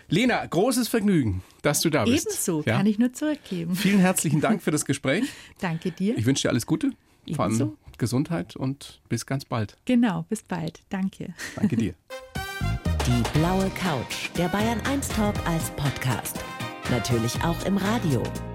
Lena, großes Vergnügen, dass du da bist. Ebenso, Ja? kann ich nur zurückgeben. Vielen herzlichen Dank für das Gespräch. Danke dir. Ich wünsche dir alles Gute, vor allem Ebenso. Gesundheit und bis ganz bald. Genau, bis bald. Danke. Danke dir. Die blaue Couch, der Bayern 1 Talk als Podcast. Natürlich auch im Radio.